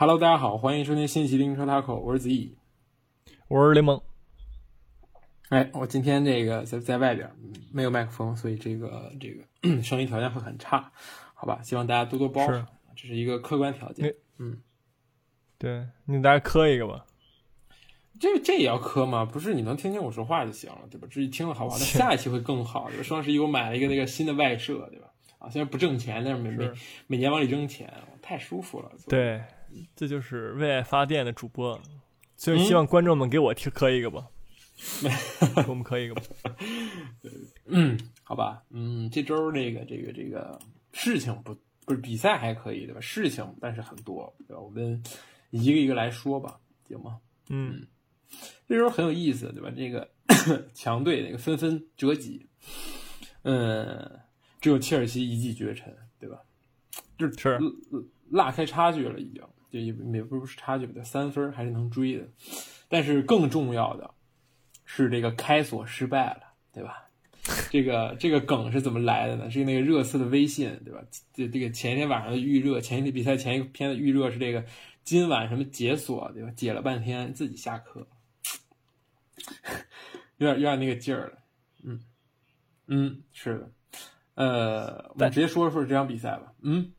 Hello，大家好，欢迎收听新一期的英车 Taco，我是子怡。我是雷蒙。哎，我今天这个在在外边没有麦克风，所以这个这个 声音条件会很差，好吧？希望大家多多包是涵，这是一个客观条件。嗯，对，你大家磕一个吧。这这也要磕吗？不是，你能听清我说话就行了，对吧？至于听了好不好，那下一期会更好。对吧？双十一我买了一个那个新的外设，对吧？啊，虽然不挣钱，但是每每每年往里扔钱，太舒服了。对，这就是为爱发电的主播，所以嗯希望观众们给我听磕一个吧，给我们磕一个吧。嗯，好吧，嗯，这周这个这个这个事情不不是比赛还可以对吧？事情但是很多，对吧？我们一个一个来说吧，行吗？嗯，这周很有意思，对吧？这个 强队那个纷纷折戟，嗯，只有切尔西一骑绝尘，对吧？就是拉拉开差距了，已经就也也不是差距吧，三分还是能追的。但是更重要的是这个开锁失败了，对吧？这个这个梗是怎么来的呢？是那个热刺的微信，对吧？这这个前一天晚上的预热，前一天比赛前一天的预热是这个今晚什么解锁，对吧？解了半天自己下课，有点有点那个劲儿了，嗯嗯，是的，呃，我们直接说说这场比赛吧，嗯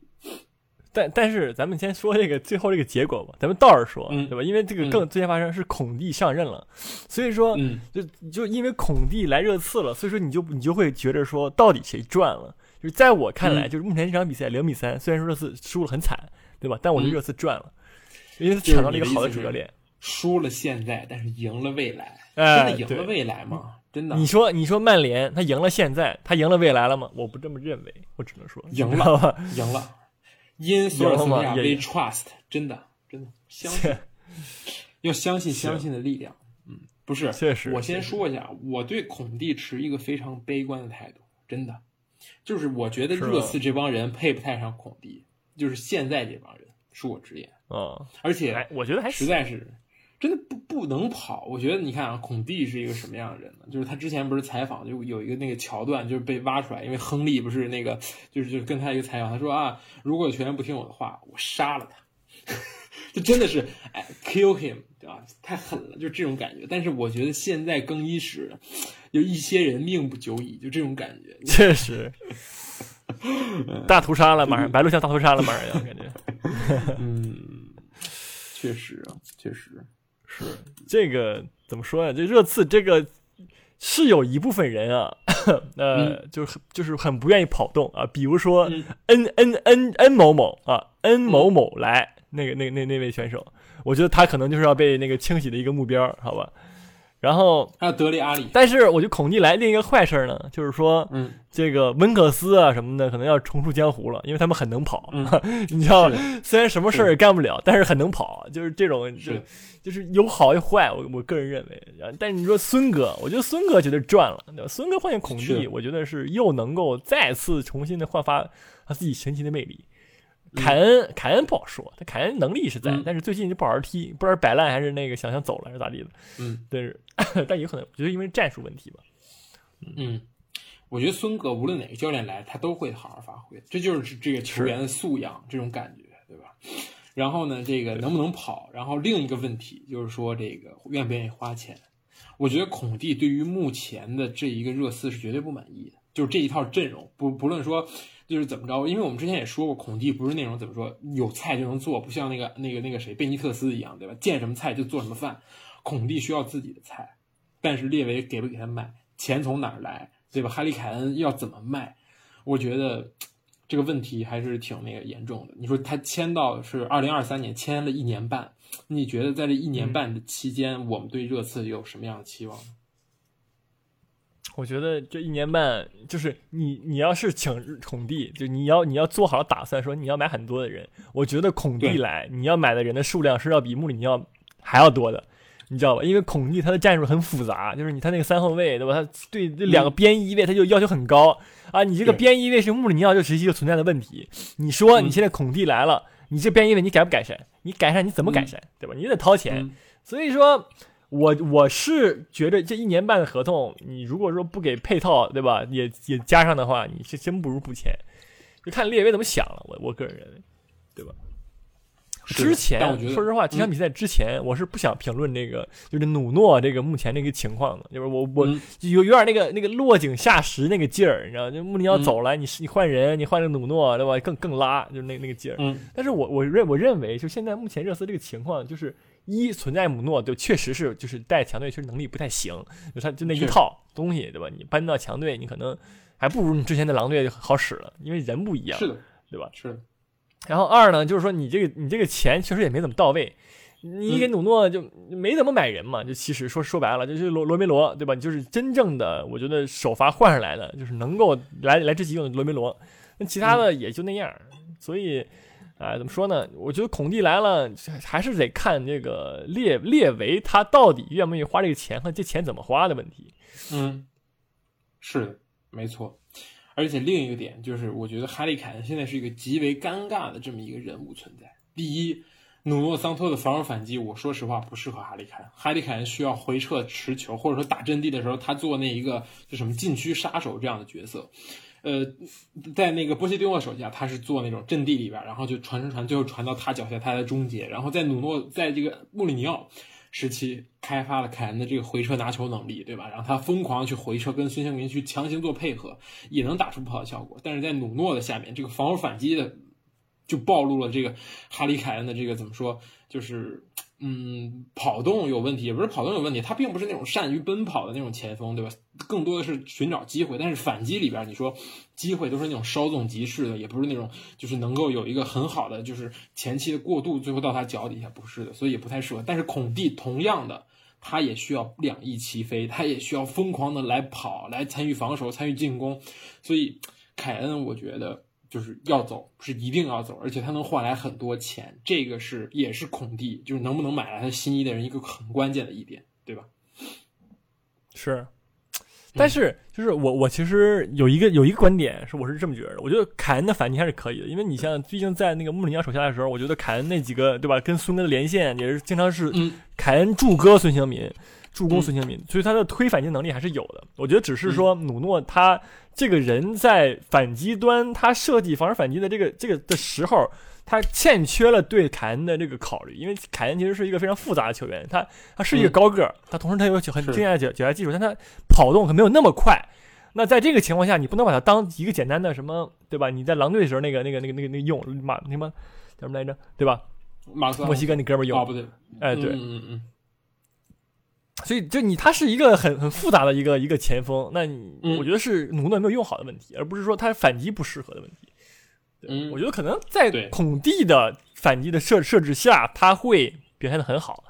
但但是咱们先说这个最后这个结果吧，咱们倒着说，嗯对吧？因为这个更最先发生是孔蒂上任了，所以说嗯就就因为孔蒂来热刺了，所以说你就你就会觉得说到底谁赚了？就是在我看来，嗯就是目前这场比赛零比三，虽然说热刺输了很惨，对吧？但我觉得嗯热刺赚了，因为他抢到了一个好的主教练。输了现在，但是赢了未来，哎真的赢了未来吗？真的你说你说曼联他赢了现在，他赢了未来了吗？我不这么认为，我只能说赢了？赢了，因索尔斯克亚为 trust，真的真的 相信，要相信相信的力量。嗯，不是，确实我先说一下，我对孔蒂持一个非常悲观的态度，真的，就是我觉得热刺这帮人配不太上孔蒂，就是现在这帮人，恕我直言，啊，而且哎，我觉得还实在是真的不不能跑。我觉得你看啊，孔蒂是一个什么样的人呢？就是他之前不是采访就有一个那个桥段，就是被挖出来，因为亨利不是那个就是就是跟他一个采访，他说啊，如果球员不听我的话，我杀了他。就真的是哎，kill him，对吧？太狠了，就这种感觉。但是我觉得现在更衣室有一些人命不久矣，就这种感觉。确实 大屠杀了，马上白鹿像大屠杀了，马上要感觉 嗯，确实啊，确实，是这个怎么说呀？这热刺这个是有一部分人啊，呃，就是就是很不愿意跑动啊，比如说嗯 N N N N 某某啊，N 某某来那个那那那位选手，我觉得他可能就是要被那个清洗的一个目标，好吧？然后，还有德里阿里，但是我觉得孔蒂来另一个坏事儿呢，就是说，嗯，这个温克斯啊什么的，可能要重出江湖了，因为他们很能跑，嗯 你知道，虽然什么事儿也干不了，但是很能跑，就是这种，就是就是有好有坏，我我个人认为。但是你说孙哥，我觉得孙哥绝对赚了，对吧？孙哥换进孔蒂，我觉得是又能够再次重新的焕发他自己神奇的魅力。凯恩，凯恩不好说，他凯恩能力是在，嗯但是最近就不好好踢，不知道是摆烂还是那个想想走了还是咋地的。嗯但是但有可能，我觉得因为战术问题吧。嗯，我觉得孙哥无论哪个教练来，他都会好好发挥，这就是这个球员的素养，这种感觉，对吧？然后呢，这个能不能跑？然后另一个问题就是说，这个愿不愿意花钱？我觉得孔蒂对于目前的这一个热刺是绝对不满意的，就是这一套阵容，不不论说就是怎么着，因为我们之前也说过，孔蒂不是那种怎么说有菜就能做，不像那个那个那个谁贝尼特斯一样，对吧？见什么菜就做什么饭。孔蒂需要自己的菜，但是列维给不给他买？钱从哪儿来？对吧？哈利凯恩要怎么卖？我觉得这个问题还是挺那个严重的。你说他签到是二零二三年，签了一年半，你觉得在这一年半的期间，我们对热刺有什么样的期望呢？我觉得这一年半，就是你你要是请孔蒂，就你要你要做好打算，说你要买很多的人。我觉得孔蒂来，你要买的人的数量是要比穆里尼奥还要多的，你知道吧？因为孔蒂他的战术很复杂，就是你他那个三后卫，对吧？他对这两个边翼位他就要求很高啊。你这个边翼位是穆里尼奥就实际就存在的问题。你说嗯你现在孔蒂来了，你这边翼位你改不改善？你改善你怎么改善？对吧？你得掏钱。嗯所以说，我我是觉得这一年半的合同，你如果说不给配套，对吧？也也加上的话，你是真不如不签。就看列维怎么想了。我我个人认为，对吧？之前说实话，这场比赛之前，我是不想评论这个，就是努诺这个目前这个情况的，就是我我嗯有有点那个那个落井下石那个劲儿，你知道，就穆里尼奥嗯走了，你是你换人，你换了努诺，对吧？更更拉，就是那那个劲儿。嗯但是我我认我认为，就现在目前热刺这个情况，就是一存在姆诺，就确实是就是带强队确实能力不太行，就他就那一套东西，对吧？你搬到强队，你可能还不如你之前的狼队好使了，因为人不一样，是的，对吧？是的，然后二呢，就是说你这个你这个钱确实也没怎么到位，你给努诺就没怎么买人嘛，就其实说说白了，就是罗罗梅罗对吧？就是真正的我觉得首发换上来的，就是能够来来之急用的罗梅罗，那其他的也就那样，所以。啊、怎么说呢？我觉得孔蒂来了，还是得看这个列列维他到底愿不愿意花这个钱和这钱怎么花的问题。嗯，是的，没错。而且另一个点就是，我觉得哈利凯恩现在是一个极为尴尬的这么一个人物存在。第一，努诺桑托的防守反击，我说实话不适合哈利凯恩。哈利凯恩需要回撤持球，或者说打阵地的时候，他做那一个就什么禁区杀手这样的角色。呃，在那个波切蒂诺手下，他是做那种阵地里边，然后就传传传，最后传到他脚下，他在终结。然后在努诺在这个穆里尼奥时期开发了凯恩的这个回撤拿球能力，对吧？然后他疯狂去回撤，跟孙兴民去强行做配合，也能打出不好的效果。但是在努诺的下面，这个防守反击的就暴露了这个哈里凯恩的这个怎么说，就是嗯跑动有问题，也不是跑动有问题，他并不是那种善于奔跑的那种前锋，对吧？更多的是寻找机会。但是反击里边，你说机会都是那种稍纵即逝的，也不是那种就是能够有一个很好的就是前期的过渡，最后到他脚底下，不是的，所以也不太适合。但是孔蒂同样的。他也需要两翼齐飞，他也需要疯狂的来跑，来参与防守，参与进攻。所以，凯恩我觉得就是要走，是一定要走，而且他能换来很多钱，这个是也是孔蒂就是能不能买来他心仪的人一个很关键的一点，对吧？是，但是就是我我其实有一个有一个观点是我是这么觉得的，我觉得凯恩的反击还是可以的，因为你像毕竟在那个穆里尼奥手下的时候，我觉得凯恩那几个对吧，跟孙哥的连线也是经常是嗯。凯恩助哥孙兴民，助攻嗯。孙兴民，所以他的推反击能力还是有的。我觉得只是说努诺他这个人在反击端，他设计防守反击的这个这个的时候，他欠缺了对凯恩的这个考虑，因为凯恩其实是一个非常复杂的球员，他他是一个嗯。高个儿，他同时他有很是。惊讶的脚脚下技术，但他跑动可没有那么快。那在这个情况下，你不能把他当一个简单的什么，对吧？你在狼队的时候，那个、那个、那个、那个、那个用马那什么叫什么来着，对吧？马克。墨西哥那哥们儿用啊，，不对，哎，对，嗯嗯嗯所以就你他是一个很很复杂的一个一个前锋，那你、嗯我觉得是努诺没有用好的问题，而不是说他反击不适合的问题。嗯我觉得可能在孔蒂的反击的设设置下，他会表现的很好。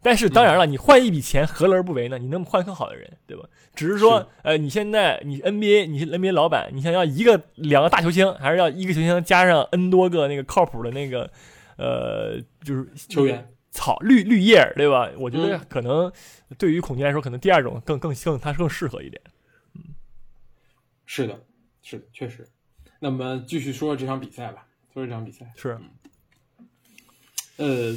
但是当然了，你换一笔钱，何乐而不为呢？你能换更好的人，对吧？只是说，呃，你现在你 NBA 你是 NBA 老板，你想要一个两个大球星，还是要一个球星加上 N 多个那个靠谱的那个，呃，就是球员草绿绿叶儿，对吧？我觉得嗯可能对于孔蒂来说，可能第二种更更更他更适合一点。嗯是的，是的，确实。那么继续说说这场比赛吧，说说这场比赛。是，呃，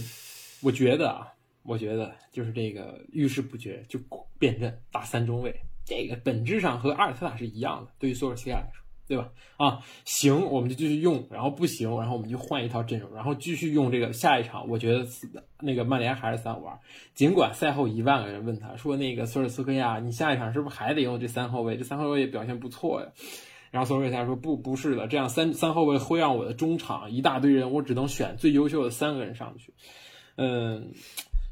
我觉得啊，我觉得就是这个遇事不决就变阵打三中卫，这个本质上和阿尔特塔是一样的，对于索尔斯克亚来说，对吧？啊，行，我们就继续用，然后不行，然后我们就换一套阵容，然后继续用这个下一场。我觉得那个曼联还是三五二，尽管赛后一万个人问他说，那个索尔斯克亚，你下一场是不是还得用这三后卫？这三后卫也表现不错呀。然后索尔斯克亚说不，不是的，这样三三后卫会让我的中场一大堆人，我只能选最优秀的三个人上去。嗯，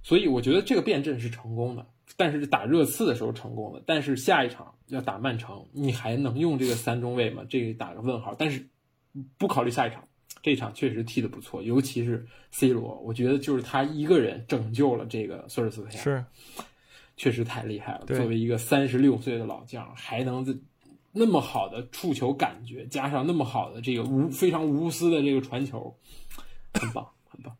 所以我觉得这个变阵是成功的，但是打热刺的时候成功了，但是下一场要打曼城，你还能用这个三中卫吗？这个打个问号。但是不考虑下一场，这一场确实踢得不错，尤其是 C 罗，我觉得就是他一个人拯救了这个索尔斯克亚，是，确实太厉害了。作为一个三十六岁的老将，还能在那么好的触球感觉，加上那么好的这个无非常无私的这个传球，很棒，很棒。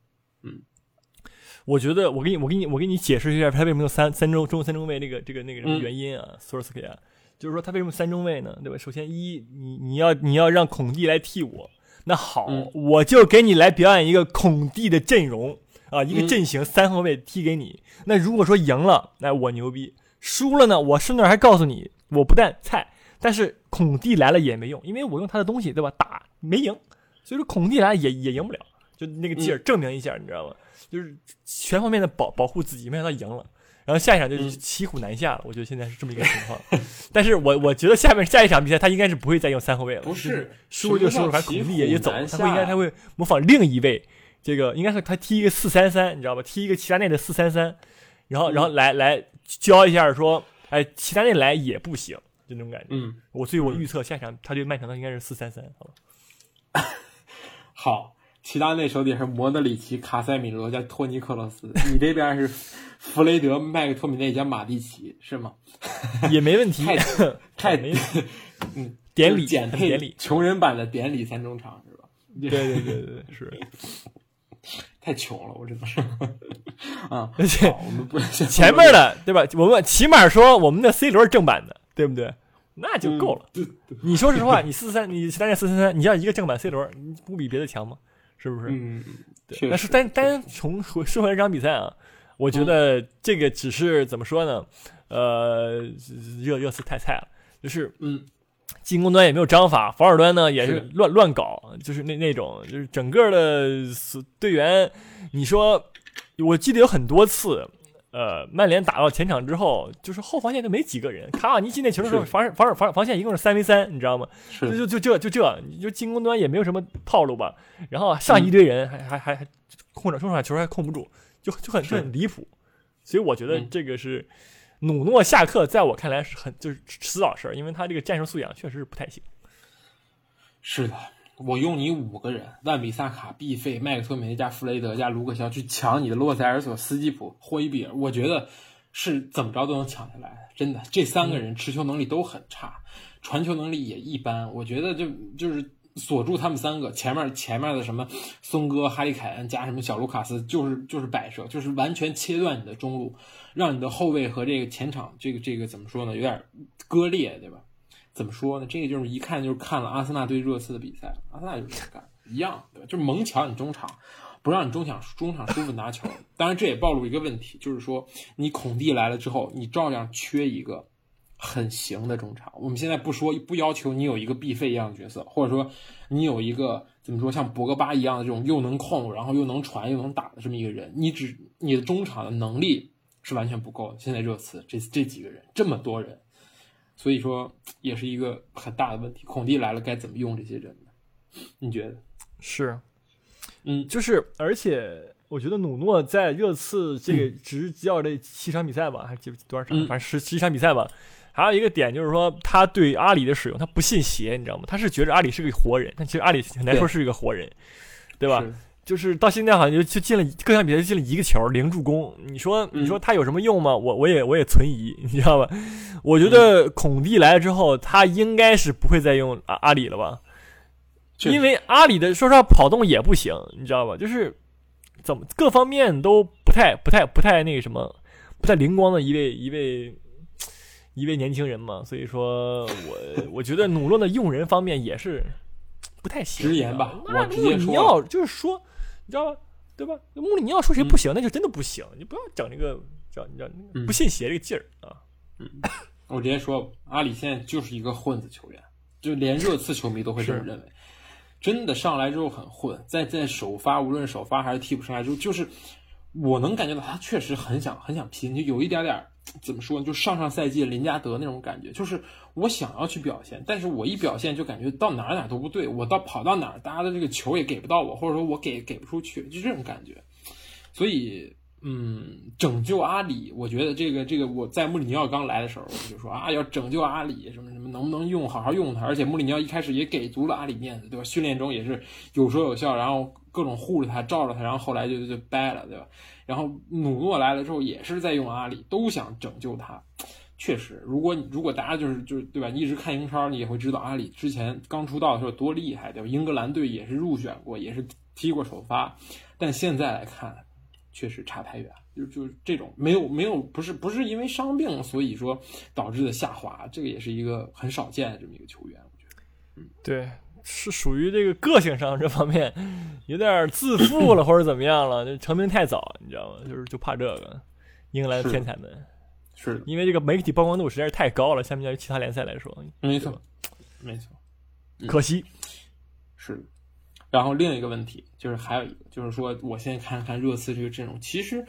我觉得我给你我给你我给你解释一下他为什么用三三中中三中卫那个这个那个什么嗯原因啊，索尔斯克亚，就是说他为什么三中卫呢？对吧？首先一，你你要你要让孔蒂来替我，那好，嗯我就给你来表演一个孔蒂的阵容啊，一个嗯阵型三后卫踢给你。那如果说赢了，那我牛逼；输了呢，我顺便还告诉你，我不但菜，但是孔蒂来了也没用，因为我用他的东西，对吧？打没赢，所以说孔蒂来也也赢不了。就那个劲儿证明一下，你知道吗？就是全方面的保保护自己，没想到赢了。然后下一场就是骑虎难下了，我觉得现在是这么一个情况。但是我我觉得下面下一场比赛他应该是不会再用三后卫了。不是，输就输了，反正孔蒂也也走，他会应该他会模仿另一位，这个应该是他踢一个四三三，你知道吧？踢一个齐达内的四三三，然后然后来来教一下说，哎，齐达内来也不行，就那种感觉。嗯，我所以我预测下一场他对曼城的应该是四三三，好吧？好。齐达内手底是莫德里奇、卡塞米罗加托尼克罗斯，你这边是弗雷德、麦克托米内加马蒂奇，是吗？也没问题，太 太嗯，典礼简配典礼，穷人版的典礼三中场是吧？对对对对是，太穷了，我真的是啊！而且我们不前面的对吧？我们起码说我们的 C 轮正版的，对不对？那就够了。你说实话，你四三，你齐达内四三三，你要一个正版 C 轮，你不比别的强吗？是不是？嗯，对。但是单单从说回这场比赛啊，我觉得这个只是怎么说呢？呃，热热刺太菜了，就是嗯，进攻端也没有章法，防守端呢也是乱乱搞，就是那那种，就是整个的队员，你说，我记得有很多次。呃，曼联打到前场之后，就是后防线就没几个人。卡瓦尼进那球的时候，防防防防线一共是三 v 三，你知道吗？就就就这就这，你就进攻端也没有什么套路吧。然后上一堆人，还还还还控着中场球还控不住，就就很就很离谱。所以我觉得这个是努诺下课，在我看来是很就是迟早事儿，因为他这个战术素养确实是不太行。是的。我用你五个人，万比萨卡、毕费、麦克托米内加弗雷德加卢克肖去抢你的洛塞尔索、斯基普、霍伊比尔，我觉得是怎么着都能抢下来。真的，这三个人持球能力都很差，传球能力也一般。我觉得就就是锁住他们三个，前面前面的什么松哥、哈利凯恩加什么小卢卡斯，就是就是摆设，就是完全切断你的中路，让你的后卫和这个前场这个这个怎么说呢？有点割裂，对吧？怎么说呢？这个就是一看就是看了阿森纳对热刺的比赛，阿森纳就是这么干，一样，对吧？就是猛抢你中场，不让你中场中场舒服拿球。当然，这也暴露一个问题，就是说你孔蒂来了之后，你照样缺一个很行的中场。我们现在不说不要求你有一个必费一样的角色，或者说你有一个怎么说像博格巴一样的这种又能控，然后又能传又能打的这么一个人，你只你的中场的能力是完全不够的。现在热刺这这几个人这么多人。所以说，也是一个很大的问题。孔蒂来了，该怎么用这些人呢？你觉得？是，嗯，就是，而且我觉得努诺在热刺这个执教这七场比赛吧，还记不多少场？反正十十场比赛吧。还有一个点就是说，他对阿里的使用，他不信邪，你知道吗？他是觉得阿里是个活人，但其实阿里很难说是一个活人，对吧？就是到现在好像就就进了各项比赛就进了一个球零助攻，你说你说他有什么用吗？我我也我也存疑，你知道吧？我觉得孔蒂来了之后，他应该是不会再用阿阿里了吧？因为阿里的说实话跑动也不行，你知道吧？就是怎么各方面都不太不太不太那个什么，不太灵光的一位一位一位年轻人嘛。所以说我我觉得努诺的用人方面也是不太行。直言吧，我直接说，你要就是说。你知道吧？对吧？穆里尼奥说谁不行，那就真的不行。你不要整那个，叫你知道不信邪这个劲儿啊。嗯，我直接说，阿里现在就是一个混子球员，就连热刺球迷都会这么认为。真的上来之后很混，在在首发，无论首发还是替补上来之后，就是我能感觉到他确实很想很想拼，就有一点点。怎么说呢？就上上赛季林加德那种感觉，就是我想要去表现，但是我一表现就感觉到哪哪都不对，我到跑到哪儿，大家的这个球也给不到我，或者说我给给不出去，就这种感觉。所以，嗯，拯救阿里，我觉得这个这个我在穆里尼奥刚来的时候，我就说啊，要拯救阿里，什么什么，能不能用好好用他？而且穆里尼奥一开始也给足了阿里面子，对吧？训练中也是有说有笑，然后各种护着他，罩着他，然后后来就就掰了，对吧？然后努诺来了之后，也是在用阿里，都想拯救他。确实，如果你如果大家就是就是对吧？你一直看英超，你也会知道阿里之前刚出道的时候多厉害，对吧？英格兰队也是入选过，也是踢过首发。但现在来看，确实差太远。就就是这种没有没有不是不是因为伤病，所以说导致的下滑，这个也是一个很少见的这么一个球员。我觉得，嗯，对。是属于这个个性上这方面有点自负了，或者怎么样了？就成名太早，你知道吗？就是就怕这个英格兰天才们，是因为这个媒体曝光度实在是太高了，相比较于其他联赛来说，没错，没错，可惜是。然后另一个问题就是还有一个就是说，我现在看看热刺这个阵容，其实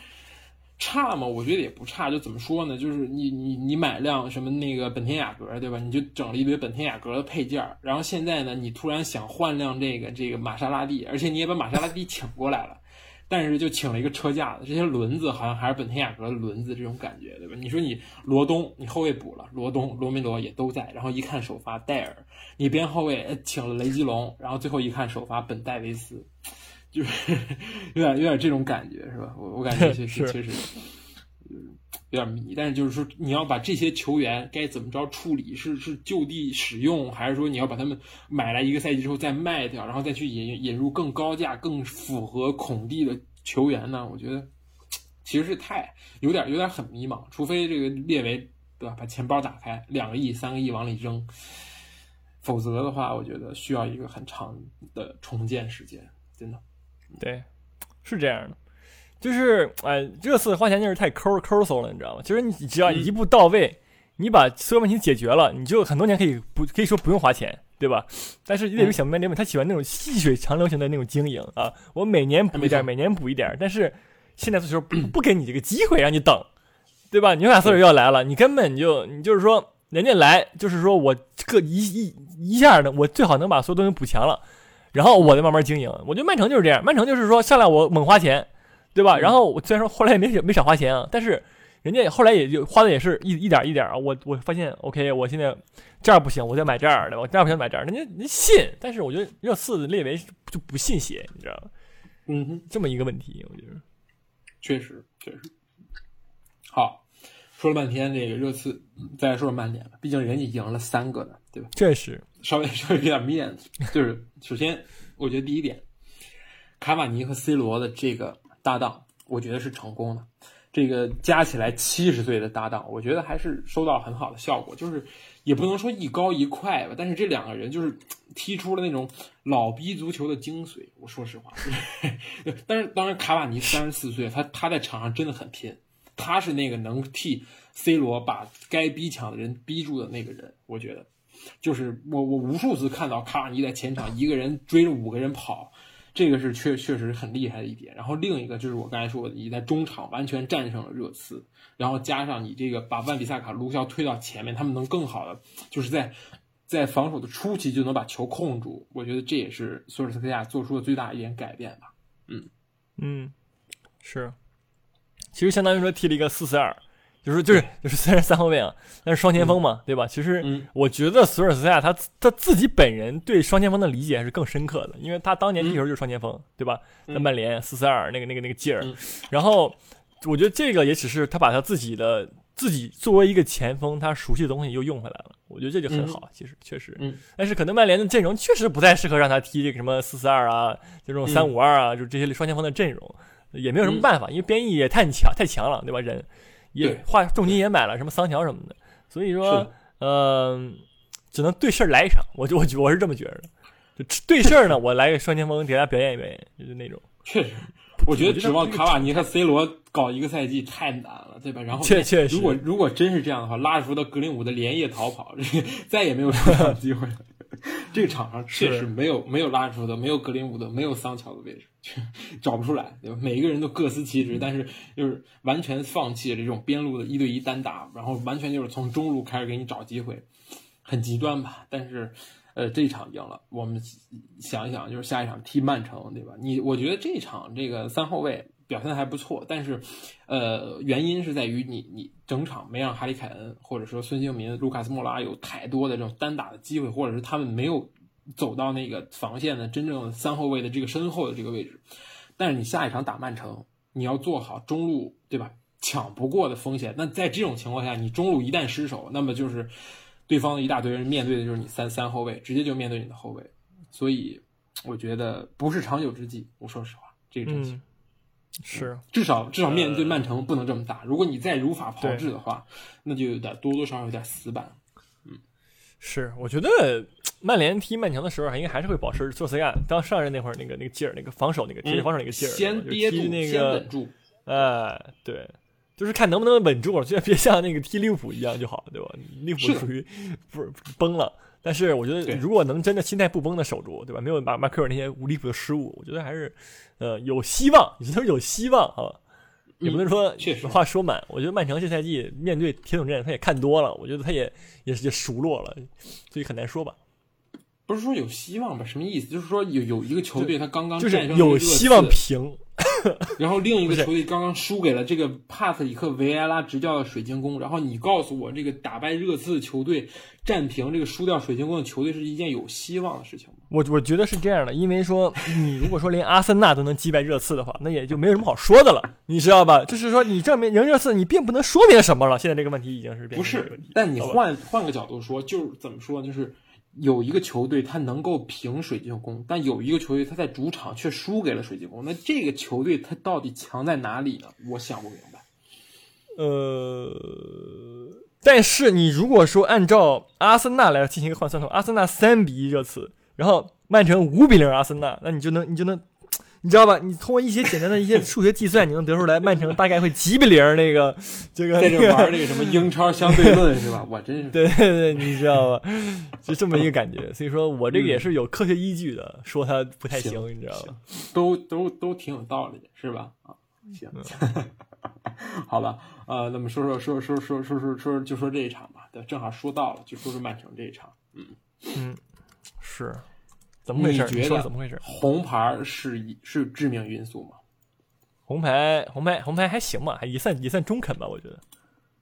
差吗？我觉得也不差。就怎么说呢？就是你你你买辆什么那个本田雅阁，对吧？你就整了一堆本田雅阁的配件儿，然后现在呢，你突然想换辆这个这个玛莎拉蒂，而且你也把玛莎拉蒂请过来了。但是就请了一个车架子，这些轮子好像还是本田雅阁的轮子，这种感觉，对吧？你说你罗东，你后卫补了，罗东、罗梅罗也都在，然后一看首发戴尔，你边后卫请了雷吉隆，然后最后一看首发本戴维斯，就是 有点有点这种感觉，是吧？我我感觉确实 确实，嗯，有点迷。但是就是说，你要把这些球员该怎么着处理？是是就地使用，还是说你要把他们买来一个赛季之后再卖掉，然后再去引引入更高价、更符合孔蒂的球员呢？我觉得其实是太有点有点很迷茫。除非这个列维对吧，把钱包打开，两个亿、三个亿往里扔，否则的话，我觉得需要一个很长的重建时间，真的。对，是这样的。就是哎，这次花钱就是太抠抠搜了，你知道吗？其实你只要一步到位，你把所有问题解决了，你就很多年可以不可以说不用花钱，对吧？但是也得想明白这问他喜欢那种细水长流型的那种经营啊。我每年补一点，每年补一点，但是现在足球不不给你这个机会让你等，对吧？纽卡斯尔要来了，你根本就你就是说人家来就是说我这一一一下的，我最好能把所有东西补强了，然后我再慢慢经营。我觉得曼城就是这样，曼城就是说上来我猛花钱。对吧？然后我虽然说后来也没没少花钱啊，但是人家后来也就花的也是一一点一点啊。我我发现，OK，我现在这儿不行，我再买这儿的，我这儿不行买这儿。人家人信，但是我觉得热刺列维就不信邪，你知道吗？嗯，这么一个问题，我觉得确实确实。好，说了半天这个热刺，再来说说曼联吧。毕竟人家赢了三个呢，对吧？确实，稍微 稍微有点面子。就是首先，我觉得第一点，卡瓦尼和 C 罗的这个。搭档，我觉得是成功的。这个加起来七十岁的搭档，我觉得还是收到很好的效果。就是也不能说一高一快吧，但是这两个人就是踢出了那种老逼足球的精髓。我说实话，但是当然卡瓦尼三十四岁，他他在场上真的很拼，他是那个能替 C 罗把该逼抢的人逼住的那个人。我觉得，就是我我无数次看到卡瓦尼在前场一个人追着五个人跑。这个是确确实很厉害的一点，然后另一个就是我刚才说的，你在中场完全战胜了热刺，然后加上你这个把万比萨卡、卢肖推到前面，他们能更好的就是在在防守的初期就能把球控住，我觉得这也是索尔斯克亚做出的最大一点改变吧。嗯嗯，是，其实相当于说踢了一个四四二。就是就是就是虽然三后卫啊，但是双前锋嘛，对吧？其实我觉得索尔斯克亚他他自己本人对双前锋的理解还是更深刻的，因为他当年踢球就是双前锋，对吧？在曼联四四二那个那个那个劲儿，然后我觉得这个也只是他把他自己的自己作为一个前锋，他熟悉的东西又用回来了，我觉得这就很好。其实确实，但是可能曼联的阵容确实不太适合让他踢这个什么四四二啊，这种三五二啊，就这些双前锋的阵容也没有什么办法，因为编译也太强太强了，对吧？人。也花重金也买了什么桑乔什么的，所以说，嗯，只能对事儿来一场。我就我我是这么觉得的，就对事儿呢，我来个双前锋给大家表演一表演，就是那种。确实，我觉得指望卡瓦尼和 C 罗搞一个赛季太难了，对吧？然后，确确实，如果如果真是这样的话，拉什福德、格林伍德连夜逃跑，再也没有出场机会了。这个场上确实没有没有拉什福德，没有格林伍德，没有桑乔的位置。找不出来，对吧？每一个人都各司其职，但是就是完全放弃了这种边路的一对一单打，然后完全就是从中路开始给你找机会，很极端吧？但是，呃，这一场赢了，我们想一想，就是下一场踢曼城，对吧？你我觉得这场这个三后卫表现的还不错，但是，呃，原因是在于你你整场没让哈里凯恩或者说孙兴民、卢卡斯莫拉有太多的这种单打的机会，或者是他们没有。走到那个防线的真正三后卫的这个身后的这个位置，但是你下一场打曼城，你要做好中路，对吧？抢不过的风险。那在这种情况下，你中路一旦失守，那么就是对方的一大堆人面对的就是你三三后卫，直接就面对你的后卫。所以我觉得不是长久之计。我说实话，这个阵型是至少至少面对曼城不能这么打。如果你再如法炮制的话，那就有点多多少少有点死板。嗯，是，我觉得。曼联踢曼城的时候，应该还是会保持做 C 案当上任那会儿那个那个劲儿，那个防守那个贴防守那个劲儿，先憋住，先稳住。哎，对，就是看能不能稳住，就别像那个踢利物浦一样就好，对吧？利物浦属于不是崩了，但是我觉得，如果能真的心态不崩的守住，对吧？没有马马奎尔那些无离谱的失误，我觉得还是呃有希望，也就是有希望啊。也不能说确实话说满，我觉得曼城这赛季面对铁桶阵，他也看多了，我觉得他也也是也熟络了，所以很难说吧。不是说有希望吧？什么意思？就是说有有一个球队他刚刚就是有希望平，然后另一个球队刚刚输给了这个帕特里克维埃拉执教的水晶宫，然后你告诉我这个打败热刺的球队战平这个输掉水晶宫的球队是一件有希望的事情吗？我我觉得是这样的，因为说你如果说连阿森纳都能击败热刺的话，那也就没有什么好说的了，你知道吧？就是说你证明赢热刺，你并不能说明什么了。现在这个问题已经是变不是成这个问题，但你换换个角度说，就是怎么说，就是有一个球队他能够平水晶宫，但有一个球队他在主场却输给了水晶宫，那这个球队他到底强在哪里呢？我想不明白。呃，但是你如果说按照阿森纳来进行一个换算的话，阿森纳三比一热刺，然后曼城五比零阿森纳，那你就能你就能。你知道吧？你通过一些简单的一些 数学计算，你能得出来曼城大概会几比零那个 这个在这玩那个什么英超相对论是吧？我真是对对对，你知道吧？就这么一个感觉。所以说我这个也是有科学依据的，说它不太行，行你知道吧？都都都挺有道理的，是吧？啊，行，好吧，呃，那么说说说说说说说说就说这一场吧，对，正好说到了，就说说曼城这一场，嗯嗯，是，怎么回事？你你觉得怎么回事？红牌是一是致命因素吗？红牌，红牌，红牌还行吧，还也算也算中肯吧，我觉得。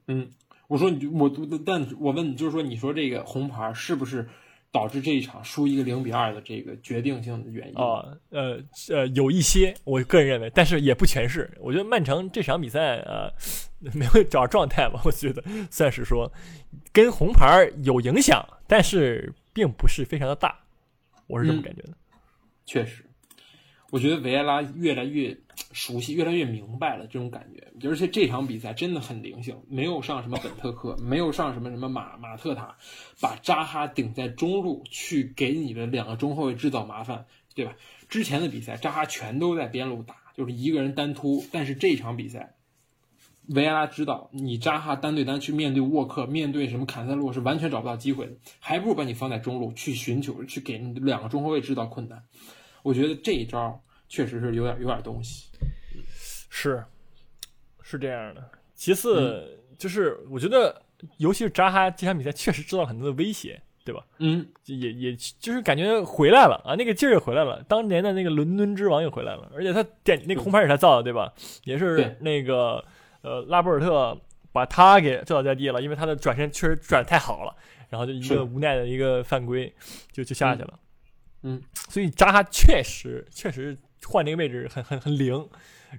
嗯，我说你我但我问你，就是说你说这个红牌是不是导致这一场输一个零比二的这个决定性的原因？啊，呃呃，有一些，我个人认为，但是也不全是。我觉得曼城这场比赛呃 没有找状态吧，我觉得算是说跟红牌有影响，但是并不是非常的大，我是这么嗯感觉的。确实，我觉得维埃拉越来越熟悉，越来越明白了这种感觉。而且这场比赛真的很灵性，没有上什么本特克，没有上什么什么马马特塔，把扎哈顶在中路去给你的两个中后卫制造麻烦，对吧？之前的比赛扎哈全都在边路打，就是一个人单突，但是这场比赛。维埃拉知道你扎哈单对单去面对沃克，面对什么坎塞洛是完全找不到机会的，还不如把你放在中路去寻求，去给你两个中后卫制造困难。我觉得这一招确实是有点有点东西。是，是这样的。其次、就是我觉得，尤其是扎哈这场比赛确实制造了很多的威胁，对吧？嗯，也也就是感觉回来了啊，那个劲儿也回来了，当年的那个伦敦之王又回来了，而且他点那个红牌也是他造的，对吧？也是那个呃拉波尔特把他给撂倒在地了，因为他的转身确实转得太好了，然后就一个无奈的一个犯规就就下去了。嗯，所以扎哈确实确实换那个位置很很很灵。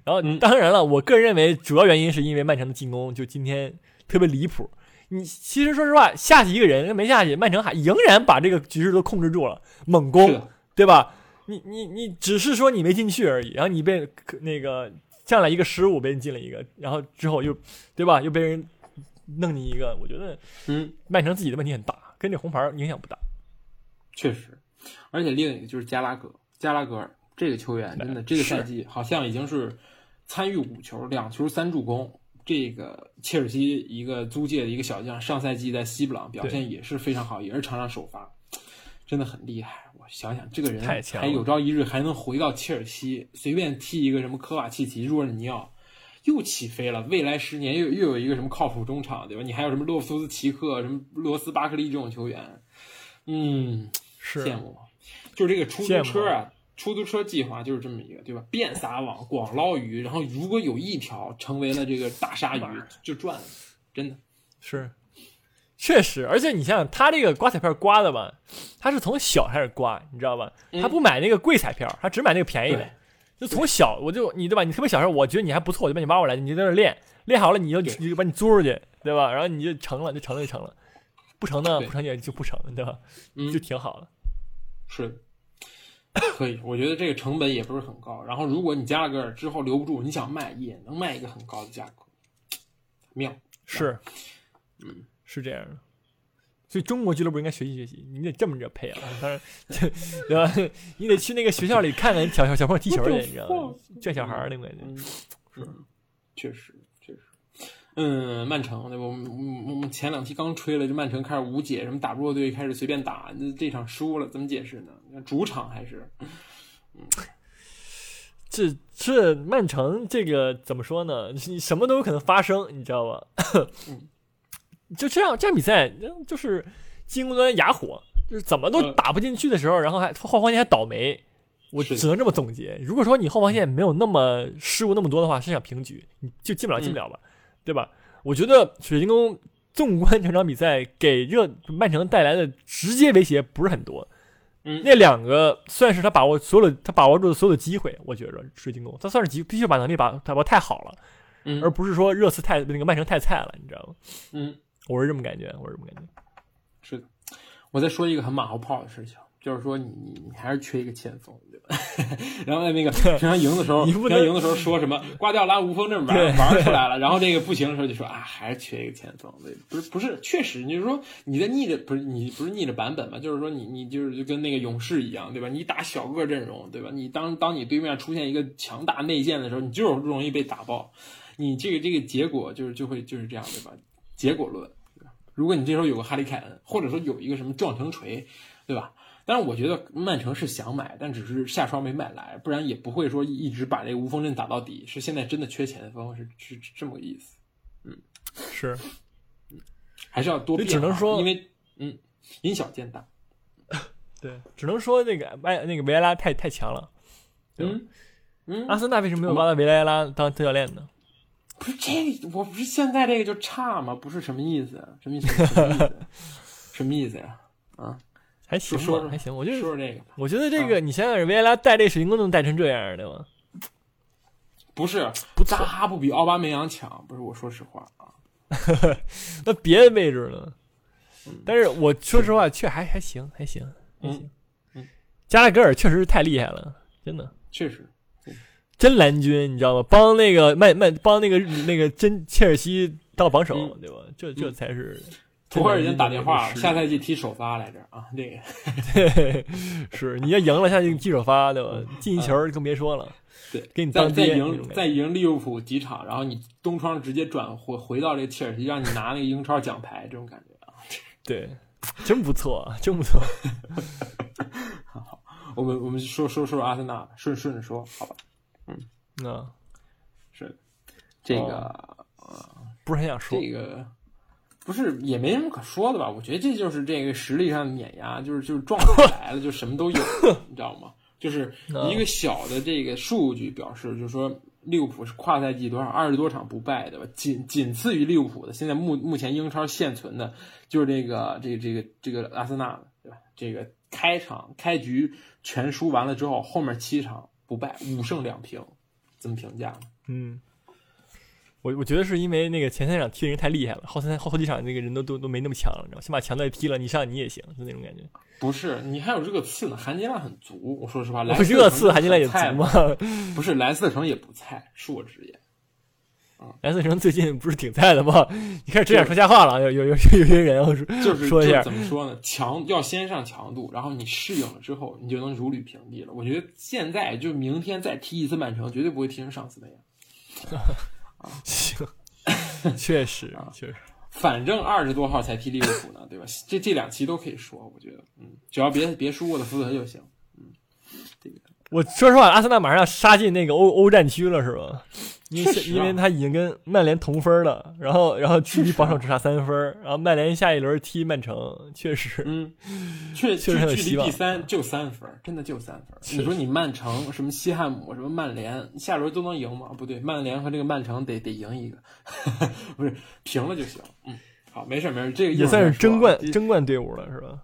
然后嗯当然了，我个人认为主要原因是因为曼城的进攻就今天特别离谱。你其实说实话，下去一个人没下去，曼城还仍然把这个局势都控制住了，猛攻，对吧？你你你只是说你没进去而已，然后你被那个上来一个失误被人进了一个，然后之后又对吧？又被人弄你一个，我觉得嗯，曼城自己的问题很大，跟这红牌影响不大。确实。而且另一个就是加拉格，加拉格尔这个球员真的这个赛季好像已经是参与五球，两球三助攻。这个切尔西一个租借的一个小将，上赛季在西布朗表现也是非常好，也是场上首发，真的很厉害。我想想，这个人还有朝一日还能回到切尔西，随便踢一个什么科瓦契奇、若日尼奥，又起飞了。未来十年又又有一个什么靠谱中场，对吧？你还有什么洛夫斯奇克、什么罗斯巴克利这种球员，嗯，是羡慕。就是这个出租车啊，出租车计划就是这么一个，对吧？遍撒网，广捞鱼，然后如果有一条成为了这个大鲨鱼，就赚了，真的。是，确实，而且你想想，他这个刮彩票刮的吧，他是从小开始刮，你知道吧？嗯他不买那个贵彩票，他只买那个便宜的对。就从小我就你对吧？你特别小时候，我觉得你还不错，我就把你挖过来，你就在那练，练好了你就你就把你租出去，对吧？然后你就成了，就成了就成了，不成呢不成也就不成，对吧？嗯就挺好的。是的，可以。我觉得这个成本也不是很高。然后，如果你加了个尔之后留不住，你想卖也能卖一个很高的价格，妙。是，嗯，是这样的。所以中国俱乐部应该学习学习，你得这么着配啊！当然，对吧？你得去那个学校里看看小小小朋友踢球去，你知道吗？拽小孩儿那种感觉。嗯，嗯，确实确实。嗯，曼城对吧？我们我们前两期刚吹了，这曼城开始无解，什么打弱队开始随便打，那这场输了怎么解释呢？主场还是，嗯，这这曼城这个怎么说呢？你什么都有可能发生，你知道吧？就这样，这样比赛就是进攻端哑火，就是怎么都打不进去的时候，然后还后防线还倒霉，我只能这么总结。如果说你后防线没有那么失误那么多的话，是想平局，你就进不了进不了吧，对吧？我觉得水晶宫纵观整场比赛给热曼城带来的直接威胁不是很多。嗯，那两个算是他把握所有的他把握住的所有的机会，我觉着水晶宫他算是机必须把能力把把握太好了，嗯，而不是说热刺太那个曼城太菜了，你知道吗？嗯。我是这么感觉，我是这么感觉。是的，我再说一个很马后炮的事情，就是说你你你还是缺一个前锋，对吧？然后在那个平常赢的时候，平常赢的时候说什么瓜迪奥拉无锋阵玩玩出来了，然后这个不行的时候就说啊，还是缺一个前锋。对，不是不是，确实，你是说你在逆着不是你不是逆着版本嘛？就是说你你就是就跟那个勇士一样，对吧？你打小个阵容，对吧？你当当你对面出现一个强大内线的时候，你就是容易被打爆。你这个这个结果就是就会就是这样，对吧？结果论。如果你这时候有个哈利凯恩，或者说有一个什么撞城锤，对吧？但是我觉得曼城是想买，但只是下窗没买来，不然也不会说一直把这个无锋阵打到底。是现在真的缺前锋，是是这么个意思。嗯，是，嗯，还是要多变。只能说，因为嗯，因小见大。对，只能说那个埃那个维埃拉太太强了。嗯嗯，阿森纳为什么没有挖到维埃拉当特教练呢？不是这，我不是现在这个就差吗？不是什么意思？什么意思？什么意思？什么意思呀？啊，还行吧，还行。我就说说这个。我觉得这个，你想想，维埃拉带这水晶宫能带成这样的吗？不是，扎哈不比奥巴梅扬强。不是，我说实话啊。那别的位置呢？但是我说实话，确还还行，还行，还行。嗯，加拉格尔确实是太厉害了，真的，确实。真蓝军，你知道吗？帮那个曼曼帮那个那个真切尔西当榜首，对吧？这这才是。图赫尔已经打电话了，下赛季踢首发来着啊！这个，是你要赢了，下季踢首发，对吧？进一球更别说了。对，给你再再赢再赢利物浦几场，然后你东窗直接转回回到这个切尔西，让你拿那个英超奖牌，这种感觉啊。对，真不错，真不错。好，我们我们说说说阿森纳，顺顺着说，好吧？嗯，那，是这个呃，不是很想说这个，不是也没什么可说的吧？我觉得这就是这个实力上的碾压，就是就是状态来了就什么都有，你知道吗？就是一个小的这个数据表示，就是说利物浦是跨赛季多少二十多场不败，对吧？仅仅次于利物浦的，现在目目前英超现存的，就是这个这个这个这个阿森纳的，对吧？这个开场开局全输完了之后，后面七场。不败五胜两平，怎么评价？嗯，我我觉得是因为那个前三场踢的人太厉害了，后三后后几场那个人都都都没那么强了，你知道先把强队踢了，你上你也行，就那种感觉。不是，你还有热刺呢，含金量很足。我说实话，热刺含金量也足吗？不是，莱斯特城也不菜，恕我直言。莱斯特城最近不是挺菜的吗？你开始这样说瞎话了，有有有有些人就是说一下怎么说呢？强要先上强度，然后你适应了之后，你就能如履平地了。我觉得现在就明天再踢一次曼城，绝对不会踢成上次那样。啊，行，确实啊，确实。反正二十多号才踢利物浦呢，对吧？这这两期都可以说，我觉得，嗯，只要别别输我的福德就行。我说实话，阿森纳马上要杀进那个欧欧战区了，是吧？因为因为他已经跟曼联同分了，然后然后距离榜首只差三分，然后曼联下一轮踢曼城，确实，嗯，确确实距离第三就三分，真的就三分。你说你曼城什么西汉姆什么曼联下轮都能赢吗？不对，曼联和这个曼城得得赢一个，不是平了就行。嗯，好，没事没事，这个也算是争冠争冠队伍了，是吧？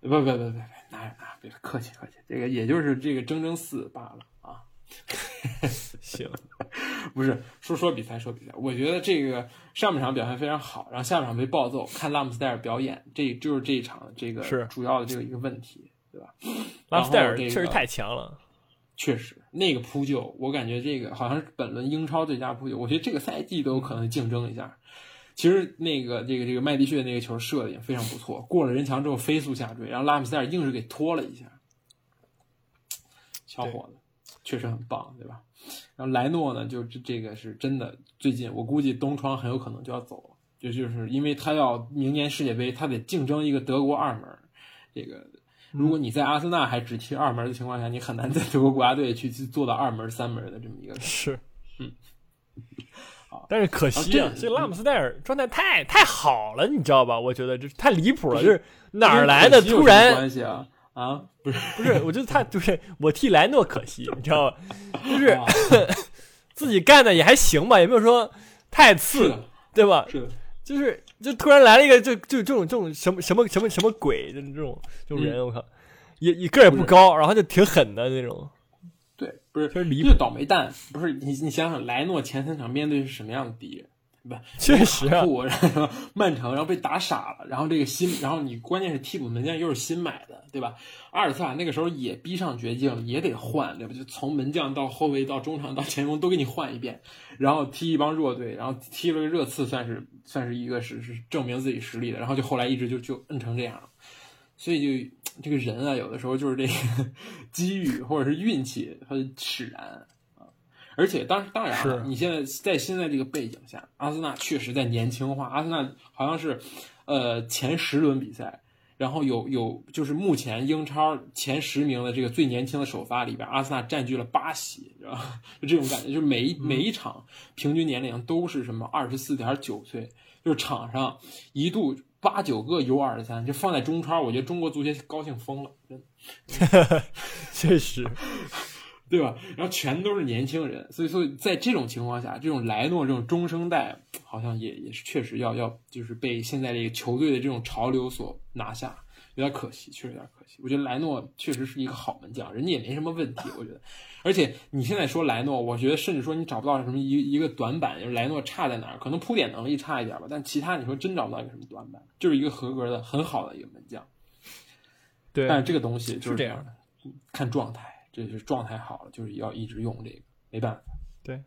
不不不不不，哪有哪别客气客气，这个也就是这个争争四罢了啊。行，不是说说比赛说比赛，我觉得这个上半场表现非常好，然后下半场被暴揍，看拉姆斯戴尔表演，这就是这一场这个是主要的这个一个问题，对吧？拉姆斯戴尔确实太强了，确实那个扑救，我感觉这个好像是本轮英超最佳扑救，我觉得这个赛季都有可能竞争一下。其实那个这个这个麦迪逊那个球射的也非常不错，过了人墙之后飞速下坠，然后拉姆塞尔硬是给拖了一下，小伙子确实很棒，对吧？然后莱诺呢，就这这个是真的，最近我估计东窗很有可能就要走了，就就是因为他要明年世界杯，他得竞争一个德国二门，这个如果你在阿森纳还只踢二门的情况下，你很难在德国国家队去去做到二门三门的这么一个是，嗯。但是可惜啊，这拉姆斯戴尔状态太太好了，你知道吧？我觉得这太离谱了，就是哪儿来的突然关系啊啊？不是不是，我觉得他 就是我替莱诺可惜，你知道吧？就是 自己干的也还行吧，也没有说太次，对吧？是的，就是就突然来了一个就就这种这种什么什么什么什么鬼的这种这种人，我靠，也也个儿也不高，然后就挺狠的那种。对，不是，就是离就倒霉蛋，不是你，你想想，莱诺前三场面对是什么样的敌人，不？确实啊，然后曼城，然后被打傻了，然后这个新，然后你关键是替补门将又是新买的，对吧？阿尔萨那个时候也逼上绝境，也得换，对吧？就从门将到后卫到中场到前锋都给你换一遍，然后踢一帮弱队，然后踢了个热刺，算是算是一个是是证明自己实力的，然后就后来一直就就摁成这样了，所以就。这个人啊，有的时候就是这个 机遇或者是运气它使然啊。而且当当然了，你现在在现在这个背景下，阿森纳确实在年轻化。阿森纳好像是呃前十轮比赛，然后有有就是目前英超前十名的这个最年轻的首发里边，阿森纳占据了八席，知道吧？就这种感觉，就是每一每一场平均年龄都是什么二十四点九岁，就是场上一度。八九个 U 二十三，这放在中超，我觉得中国足协高兴疯了，真的，确实，对吧？然后全都是年轻人，所以说在这种情况下，这种莱诺这种中生代，好像也也是确实要要，就是被现在这个球队的这种潮流所拿下。有点可惜，确实有点可惜。我觉得莱诺确实是一个好门将，人家也没什么问题。我觉得，而且你现在说莱诺，我觉得甚至说你找不到什么一一个短板，就是莱诺差在哪儿？可能铺点能力差一点吧，但其他你说真找不到一个什么短板，就是一个合格的很好的一个门将。对，但是这个东西就是这样的，看状态，这是状态好了，就是要一直用这个，没办法。对，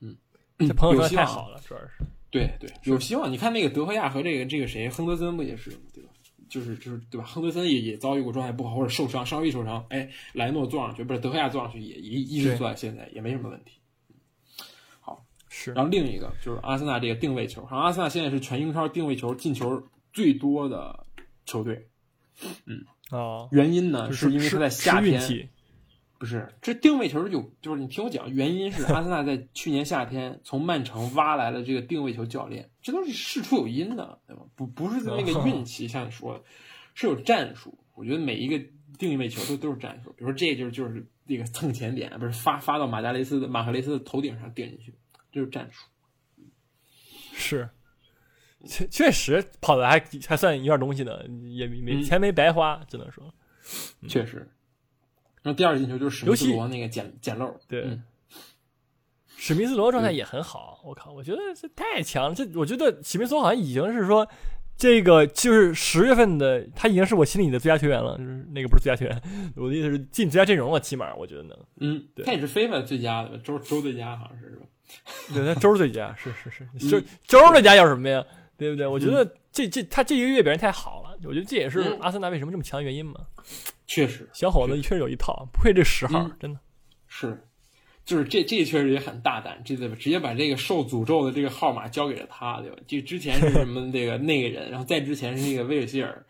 嗯，这朋友说太好了，主要是。对对，有希望。你看那个德赫亚和这个这个谁，亨德森不也是对吧？就是就是对吧？亨德森也也遭遇过状态不好或者受伤，稍微一受伤，哎，莱诺坐上去，不是德赫亚坐上去也一一直坐在现在也没什么问题。好，是。然后另一个就是阿森纳这个定位球，阿森纳现在是全英超定位球进球最多的球队。嗯，哦，原因呢是因为他在夏天。不是，这定位球有，就是你听我讲，原因是阿森纳在去年夏天从曼城挖来了这个定位球教练，这都是事出有因的，对吧？不不是那个运气，像你说的，是有战术。我觉得每一个定位球都都是战术，比如说这就是就是那个蹭前点，不是发发到马加雷斯的马赫雷斯的头顶上顶进去，这是战术。是，确确实跑的还还算有点东西的，也没钱没白花，只能说，确实。然后第二个进球就是史密斯罗那个捡捡漏，对，史密斯罗状态也很好，我靠，我觉得这太强了。这我觉得史密斯罗好像已经是说，这个就是十月份的，他已经是我心里的最佳球员了。就是那个不是最佳球员，我的意思是进最佳阵容了，起码我觉得能。嗯，他也是非法最佳的，周周最佳好像是是吧？对，他周最佳，是是是，周周最佳叫什么呀？对不对？我觉得这这他这一个月表现太好了，我觉得这也是阿森纳为什么这么强的原因嘛。确实，小伙子确实有一套，不愧这十号，真的是，就是这这确实也很大胆，这对吧？直接把这个受诅咒的这个号码交给了他，对吧？这之前是什么这个 那个人，然后再之前是那个威尔希尔，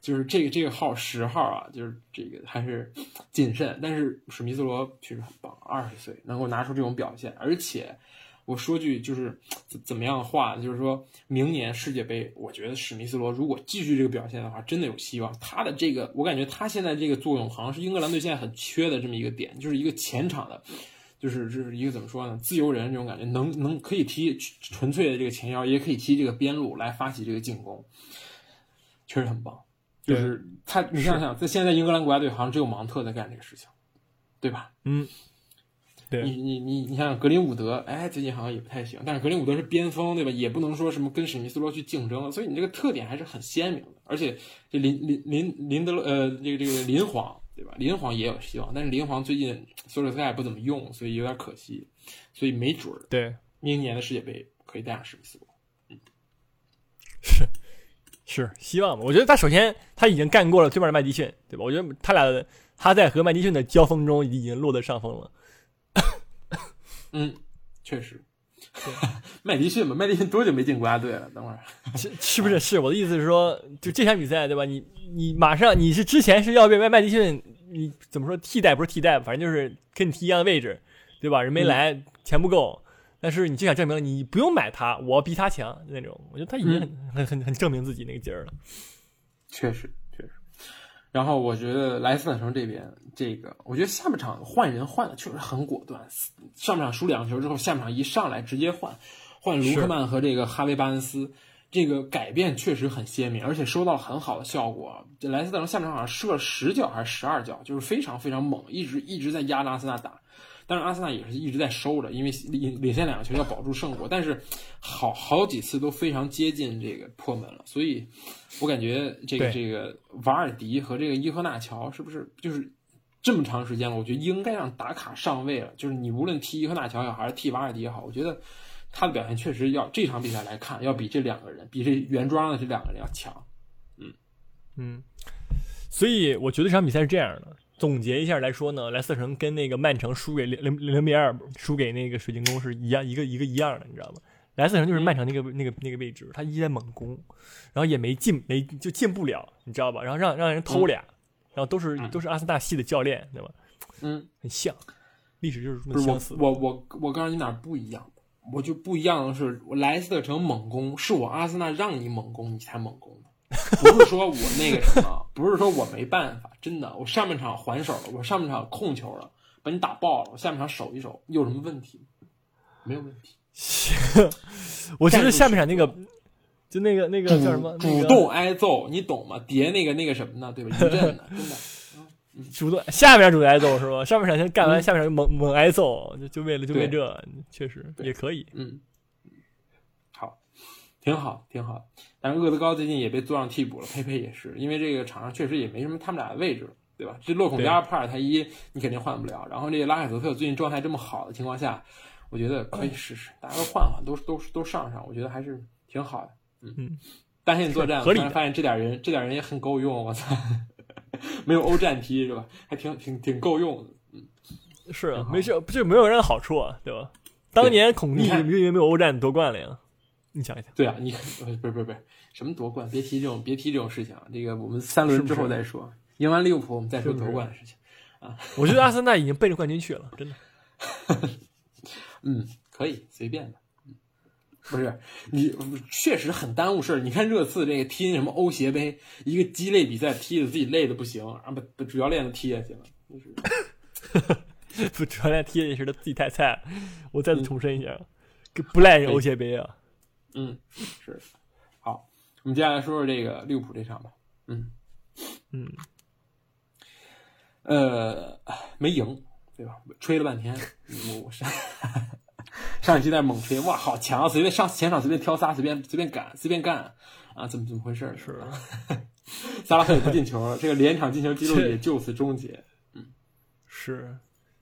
就是这个这个号十号啊，就是这个还是谨慎，但是史密斯罗确实很棒，二十岁能够拿出这种表现，而且。我说句就是怎怎么样的话，就是说明年世界杯，我觉得史密斯罗如果继续这个表现的话，真的有希望。他的这个，我感觉他现在这个作用，好像是英格兰队现在很缺的这么一个点，就是一个前场的，就是就是一个怎么说呢，自由人这种感觉，能能可以踢纯粹的这个前腰，也可以踢这个边路来发起这个进攻，确实很棒。就是他，你想想，在现在英格兰国家队好像只有芒特在干这个事情，对吧？嗯。对你你你你想想格林伍德，哎，最近好像也不太行。但是格林伍德是边锋，对吧？也不能说什么跟史密斯罗去竞争，所以你这个特点还是很鲜明的。而且这林林林林德呃，这个这个林皇，对吧？林皇也有希望，但是林皇最近索尔斯克亚不怎么用，所以有点可惜。所以没准儿，对，明年的世界杯可以带上史密斯罗。嗯，是是希望吧？我觉得他首先他已经干过了对面的麦迪逊，对吧？我觉得他俩他在和麦迪逊的交锋中已经落得上风了。嗯，确实。麦迪逊嘛，麦迪逊多久没进国家队了？等会儿，是是不是？是我的意思是说，就这场比赛对吧？你你马上你是之前是要被麦麦迪逊，你怎么说替代不是替代，反正就是跟你踢一样的位置，对吧？人没来，钱不够，但是你就想证明了你不用买他，我比他强那种。我觉得他已经很很很很证明自己那个劲儿了。确实。然后我觉得莱斯特城这边，这个我觉得下半场换人换的确实很果断。上半场输两球之后，下半场一上来直接换，换卢克曼和这个哈维巴恩斯，这个改变确实很鲜明，而且收到了很好的效果。这莱斯特城下半场好像射了十脚还是十二脚，就是非常非常猛，一直一直在压着阿森纳打。当然阿森纳也是一直在收着，因为领领先两个球要保住胜果，但是好好几次都非常接近这个破门了，所以我感觉这个这个瓦尔迪和这个伊赫纳乔是不是就是这么长时间了？我觉得应该让达卡上位了。就是你无论踢伊赫纳乔也好，还是踢瓦尔迪也好，我觉得他的表现确实要这场比赛来看，要比这两个人，比这原装的这两个人要强。嗯嗯，所以我觉得这场比赛是这样的。总结一下来说呢，莱斯特城跟那个曼城输给零零零比二，输给那个水晶宫是一样，一个一个一样的，你知道吗？莱斯特城就是曼城那个那个那个位置，他一直在猛攻，然后也没进，没就进不了，你知道吧？然后让让人偷俩，然后都是都是阿森纳系的教练，对吧？嗯，很像，历史就是这么相似。我我我告诉你哪不一样，我就不一样的是，莱斯特城猛攻是我阿森纳让你猛攻，你才猛攻。不是说我那个什么，不是说我没办法，真的，我上半场还手了，我上半场控球了，把你打爆了，我下半场守一守，有什么问题？没有问题。行 我觉得下半场那个，就那个那个叫什么？主动挨揍，你懂吗？叠那个那个什么呢？对吧？一阵的，真的。主动下面主动挨揍是吧？上半场先干完，下半场猛猛挨揍，就就为了就为这，确实也可以。嗯，好，挺好，挺好。但是厄德高最近也被做上替补了，佩佩也是，因为这个场上确实也没什么他们俩的位置，对吧？这洛孔加帕尔泰伊你肯定换不了，然后这个拉凯泽特最近状态这么好的情况下，我觉得可以试试，大家都换换，都都都上上，我觉得还是挺好的。嗯嗯，单线作战，突然发现这点人这点人也很够用，我操，没有欧战踢是吧？还挺挺挺够用的。嗯，是啊，没事，这没有人的好处啊，对吧？当年孔蒂因为没有欧战夺冠了呀。你想一想，对啊，你 不是不是不是什么夺冠，别提这种别提这种事情啊！这个我们三轮之后再说，赢完利物浦我们再说夺冠的事情啊！我觉得阿森纳已经奔着冠军去了，真的。嗯，可以随便的。不是你确实很耽误事儿。你看热刺这个踢什么欧协杯，一个鸡肋比赛踢的自己累的不行，然后把主教练都踢下去了。不，主教练踢下去他自己太菜了。我再次重申一下，不赖人欧协杯啊。嗯，是，好，我们接下来说说这个利物浦这场吧。嗯嗯，呃，没赢，对吧？吹了半天，上上一期在猛吹，哇，好强，随便上前场随便挑仨，随便随便赶，随便干啊，怎么怎么回事？是，萨拉赫也不进球了，这个连场进球记录也就此终结。嗯，是。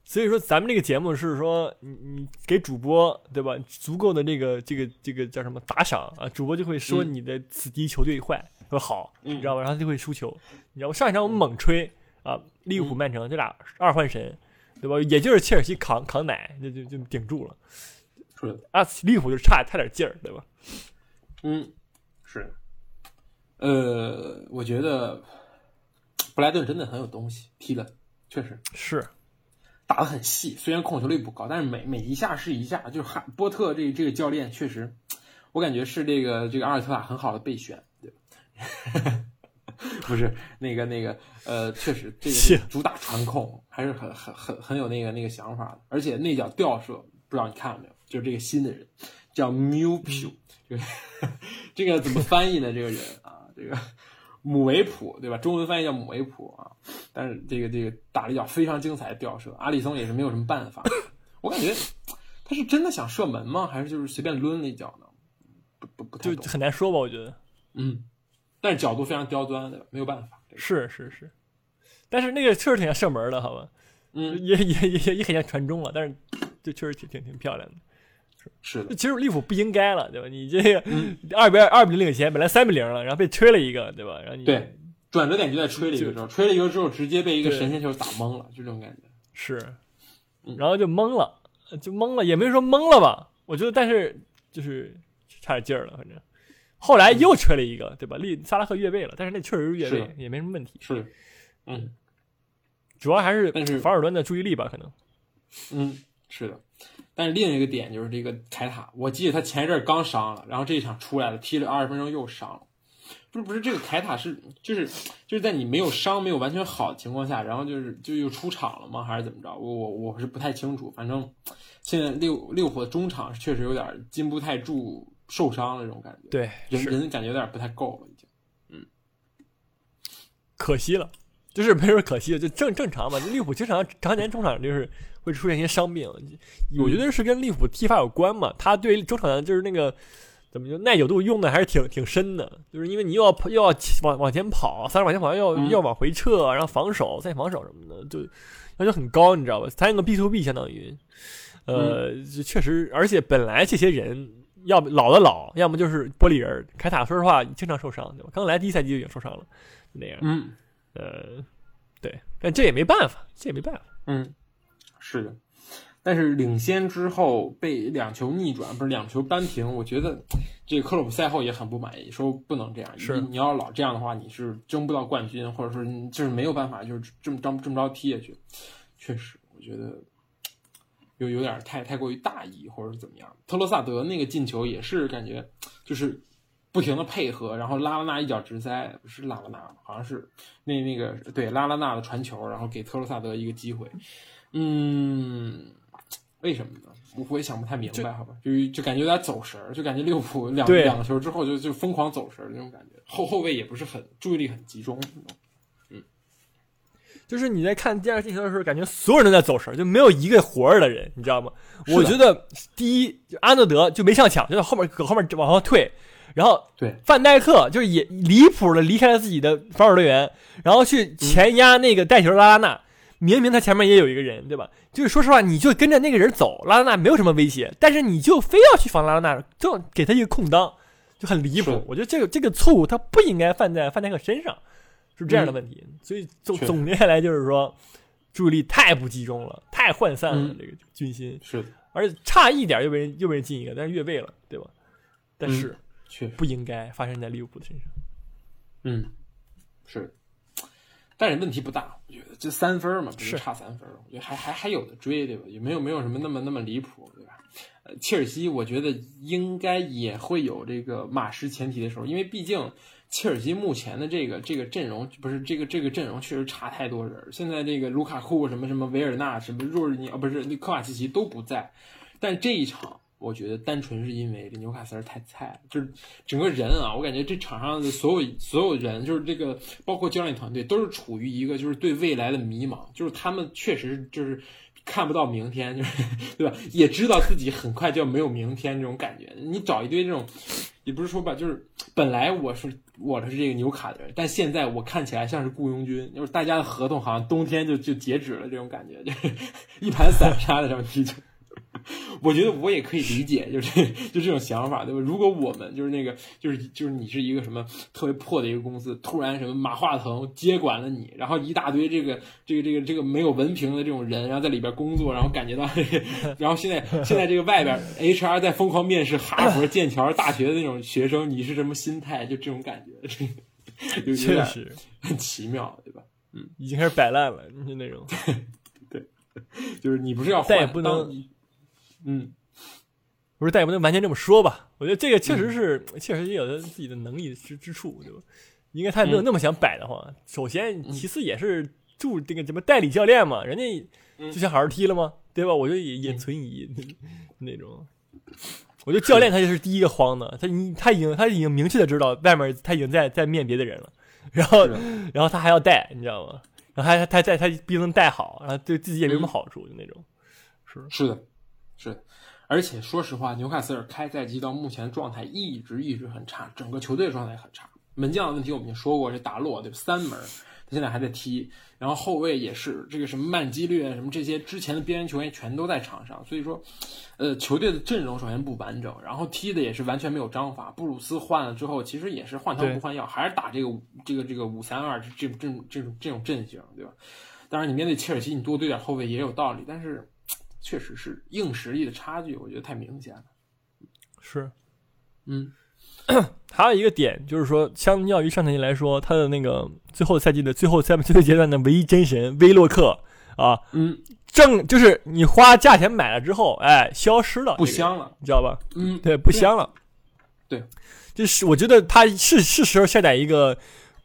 所以说，咱们这个节目是说，你你给主播对吧，足够的这个这个这个叫什么打赏啊，主播就会说你的此敌球队坏说好，你知道吧？然后就会输球。你知道，上一场我们猛吹啊，利物浦、曼城这俩二换神，对吧？也就是切尔西扛扛奶，就就就顶住了。是啊，利物浦就差差点劲儿，对吧？嗯，是。呃，我觉得布莱顿真的很有东西，踢的确实是。打得很细，虽然控球率不高，但是每每一下是一下。就是哈波特这这个教练确实，我感觉是这个这个阿尔特塔很好的备选，对 不是那个那个呃，确实这个主打传控还是很很很很有那个那个想法的。而且那脚吊射，不知道你看了没有？就是这个新的人叫 Miu Piu，这个 这个怎么翻译呢？这个人啊，这个。姆维普对吧？中文翻译叫姆维普啊，但是这个这个打了一脚非常精彩的吊射，阿里松也是没有什么办法。我感觉他是真的想射门吗？还是就是随便抡了一脚呢？不不不太就很难说吧，我觉得。嗯，但是角度非常刁钻的，没有办法。是是是，但是那个确实挺像射门的，好吧？嗯，也也也也很像传中了，但是这确实挺挺挺漂亮的。是的，其实利物浦不应该了，对吧？你这个二比二二比零领先，本来三比零了，然后被吹了一个，对吧？然后你对转折点就在吹了一个之后，吹了一个之后直接被一个神仙球打懵了，就这种感觉。是，然后就懵了就懵了，也没说懵了吧？我觉得，但是就是差点劲儿了，反正后来又吹了一个，对吧？利萨拉赫越位了，但是那确实是越位，也没什么问题。是，嗯，主要还是但是法尔顿的注意力吧，可能。嗯，是的。但是另一个点就是这个凯塔，我记得他前一阵刚伤了，然后这一场出来了，踢了二十分钟又伤了。不是不是，这个凯塔是就是就是在你没有伤、没有完全好的情况下，然后就是就又出场了吗？还是怎么着？我我我是不太清楚。反正现在六六虎的中场确实有点禁不太住，受伤了这种感觉。对，人人感觉有点不太够了，已经。嗯，可惜了，就是没说可惜了，就正正常嘛。利物浦经常常年中场就是会出现一些伤病，我觉得是跟利物浦踢法有关嘛。他对中场的就是那个。怎么就耐久度用的还是挺挺深的？就是因为你又要又要往往前跑，三十往前跑，要要往回撤，然后防守再防守什么的，就要求很高，你知道吧？他那个 B to B 相当于，呃，确实，而且本来这些人要么老的老，要么就是玻璃人。凯塔说实话经常受伤，对吧？刚来第一赛季就已经受伤了，那样。嗯，呃，对，但这也没办法，这也没办法。嗯，是的。但是领先之后被两球逆转，不是两球扳平，我觉得这个克洛普赛后也很不满意，说不能这样。是，你要老这样的话，你是争不到冠军，或者说就是没有办法，就是这么着这么着踢下去。确实，我觉得有有点太太过于大意，或者是怎么样。特罗萨德那个进球也是感觉就是不停的配合，然后拉拉纳一脚直塞，不是拉拉纳，好像是那那个对拉拉纳的传球，然后给特罗萨德一个机会。嗯。为什么呢？我我也想不太明白，好吧，就就感觉有点走神儿，就感觉利物浦两两个球之后就就疯狂走神儿那种感觉，后后卫也不是很注意力很集中，嗯，就是你在看第二进球的时候，感觉所有人都在走神儿，就没有一个活着的人，你知道吗？我觉得第一，安德德就没上抢，就在后面搁后面往后退，然后对范戴克就是也离谱的离开了自己的防守队员，然后去前压那个带球拉拉纳。明明他前面也有一个人，对吧？就是说实话，你就跟着那个人走，拉拉纳没有什么威胁，但是你就非要去防拉拉纳，就给他一个空当，就很离谱。我觉得这个这个错误他不应该犯在范戴克身上，是这样的问题。所以总总结下来就是说，注意力太不集中了，太涣散了，这个军心是，而且差一点又被人又被人进一个，但是越位了，对吧？但是却不应该发生在利物浦的身上。嗯，是。但是问题不大，我觉得这三分嘛，不是差三分，我觉得还还还有的追，对吧？也没有没有什么那么那么离谱，对吧？呃，切尔西我觉得应该也会有这个马失前蹄的时候，因为毕竟切尔西目前的这个这个阵容不是这个这个阵容确实差太多人。现在这个卢卡库什么什么维尔纳什么若日尼啊，不是那科瓦奇奇都不在，但这一场。我觉得单纯是因为这纽卡斯尔太菜了，就是整个人啊，我感觉这场上的所有所有人，就是这个包括教练团队，都是处于一个就是对未来的迷茫，就是他们确实就是看不到明天，就是对吧？也知道自己很快就要没有明天这种感觉。你找一堆这种，也不是说吧，就是本来我是我是这个纽卡的人，但现在我看起来像是雇佣军，就是大家的合同好像冬天就就截止了这种感觉，就是 一盘散沙的这种踢球。我觉得我也可以理解，就是就这种想法，对吧？如果我们就是那个，就是就是你是一个什么特别破的一个公司，突然什么马化腾接管了你，然后一大堆这个这个这个这个没有文凭的这种人，然后在里边工作，然后感觉到，然后现在现在这个外边 HR 在疯狂面试哈佛、剑桥大学的那种学生，你是什么心态？就这种感觉，确实很奇妙，对吧？嗯，已经开始摆烂了，就那种，对，就是你不是要再也不能。嗯，不是，但也不能完全这么说吧。我觉得这个确实是，确实也有他自己的能力之之处，对吧？应该他也没有那么想摆的话。首先，其次也是助这个什么代理教练嘛，人家就想好好踢了吗？对吧？我觉得也也存疑 那种。我觉得教练他就是第一个慌的，他你他已经他已经明确的知道外面他已经在在面别的人了，然后然后他还要带，你知道吗？然后他他在他不能带好，然后对自己也没什么好处，就那种。是是的。是，而且说实话，纽卡斯尔开赛季到目前状态一直一直很差，整个球队状态很差。门将的问题我们已经说过，这达洛对吧三门，他现在还在踢。然后后卫也是这个什么曼基略什么这些之前的边缘球员全都在场上，所以说，呃，球队的阵容首先不完整，然后踢的也是完全没有章法。布鲁斯换了之后，其实也是换汤不换药，还是打这个这个这个五三二这这这这种这种阵型，对吧？当然，你面对切尔西，你多堆点后卫也有道理，但是。确实是硬实力的差距，我觉得太明显了。是，嗯，还有一个点就是说，相较于上赛季来说，他的那个最后赛季的最后赛最后阶段的唯一真神威洛克啊，嗯，正就是你花价钱买了之后，哎，消失了，不香了，你知道吧？嗯，对，不香了。对，就是我觉得他是是时候下载一个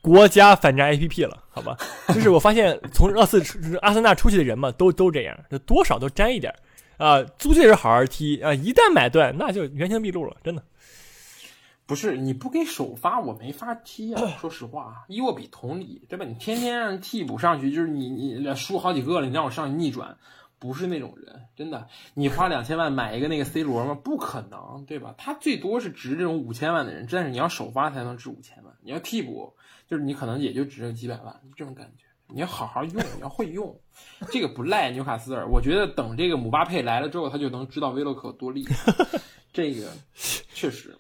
国家反战 APP 了，好吧？就是我发现从热刺阿森纳出去的人嘛，都都这样，就多少都沾一点啊。租借的时候好好踢啊，一旦买断，那就原形毕露了，真的。不是你不给首发，我没法踢啊！说实话，伊沃比同理，对吧？你天天让替补上去，就是你你输好几个了，你让我上去逆转，不是那种人，真的。你花两千万买一个那个 C 罗吗？不可能，对吧？他最多是值这种五千万的人，但是你要首发才能值五千万，你要替补，就是你可能也就值个几百万，这种感觉。你要好好用，你要会用，这个不赖纽卡斯尔。我觉得等这个姆巴佩来了之后，他就能知道威洛克有多厉害。这个确实。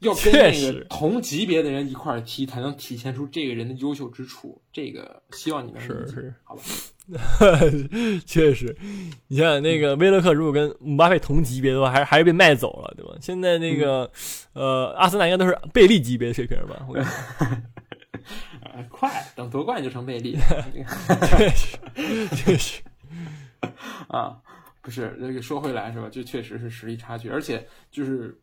要跟那个同级别的人一块踢，才能体现出这个人的优秀之处。这个希望你能是是好吧？确实，你想想那个威勒克，如果跟姆巴佩同级别的话，还还是被卖走了，对吧？现在那个呃，阿森纳应该都是贝利级别的水平吧？我感觉 快，等夺冠就成贝利。确实，确实 啊，不是这个说回来是吧？就确实是实力差距，而且就是。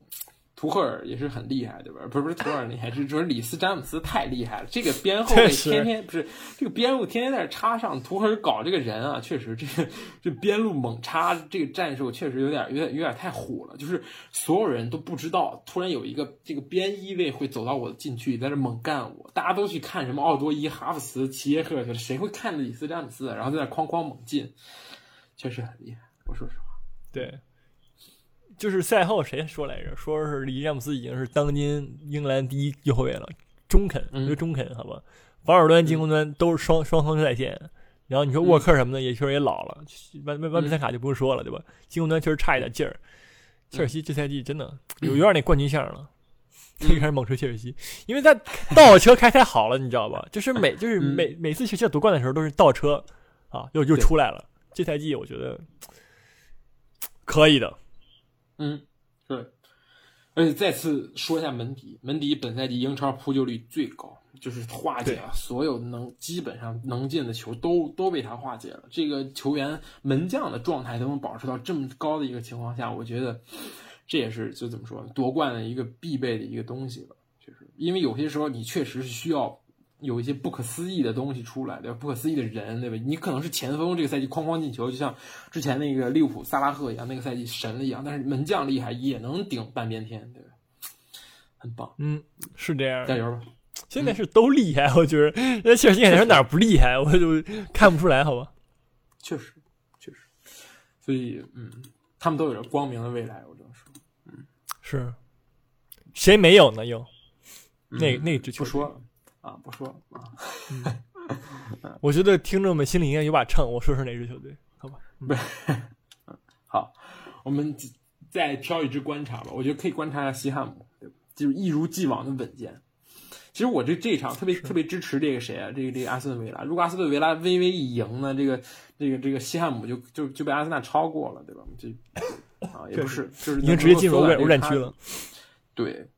图赫尔也是很厉害，对吧？不是不是图赫尔厉害，是说里斯詹姆斯太厉害了。这个边后卫天天不是这个边路天天在这插上，图赫尔搞这个人啊，确实这个这边路猛插这个战术确实有点有点有点太虎了。就是所有人都不知道，突然有一个这个边一位会走到我的禁区里，在这猛干我。大家都去看什么奥多伊、哈弗茨、齐耶赫去了，谁会看里斯詹姆斯？然后在那哐哐猛进，确实很厉害。我说实话，对。就是赛后谁说来着？说是里詹姆斯已经是当今英格兰第一右后卫了，中肯，一个中肯，好吧？防守端、进攻端都是双双方在线。然后你说沃克什么的，也确实也老了，万万万比萨卡就不用说了，对吧？进攻端确实差一点劲儿。切尔西这赛季真的有有点那冠军相了，一开始猛吹切尔西，因为他倒车开太好了，你知道吧？就是每就是每每次切尔西夺冠的时候都是倒车啊，又又出来了。这赛季我觉得可以的。嗯，对，而且再次说一下门迪，门迪本赛季英超扑救率最高，就是化解了所有能基本上能进的球都都被他化解了。这个球员门将的状态都能保持到这么高的一个情况下，我觉得这也是就怎么说夺冠的一个必备的一个东西吧。就是因为有些时候你确实是需要。有一些不可思议的东西出来，对吧？不可思议的人，对吧？你可能是前锋，这个赛季哐哐进球，就像之前那个利物浦萨拉赫一样，那个赛季神了一样。但是门将厉害，也能顶半边天，对吧？很棒，嗯，是这样。加油吧！现在是都厉害，我觉得那切尔西说哪儿不厉害，我就看不出来，好吧？确实，确实。所以，嗯，他们都有着光明的未来，我只能说，嗯，是。谁没有呢？又那那支球不说了。啊，不说啊。我觉得听众们心里应该有把秤。我说说哪支球队？好吧，不是。好，我们再挑一支观察吧。我觉得可以观察一下西汉姆，对吧？就是一如既往的稳健。其实我这这场特别特别支持这个谁啊？这个这个阿斯顿维拉。如果阿斯顿维拉微微一赢呢，这个这个这个西汉姆就就就被阿森纳超过了，对吧？就 啊，也不是，就是已经直接进入欧战区了。对。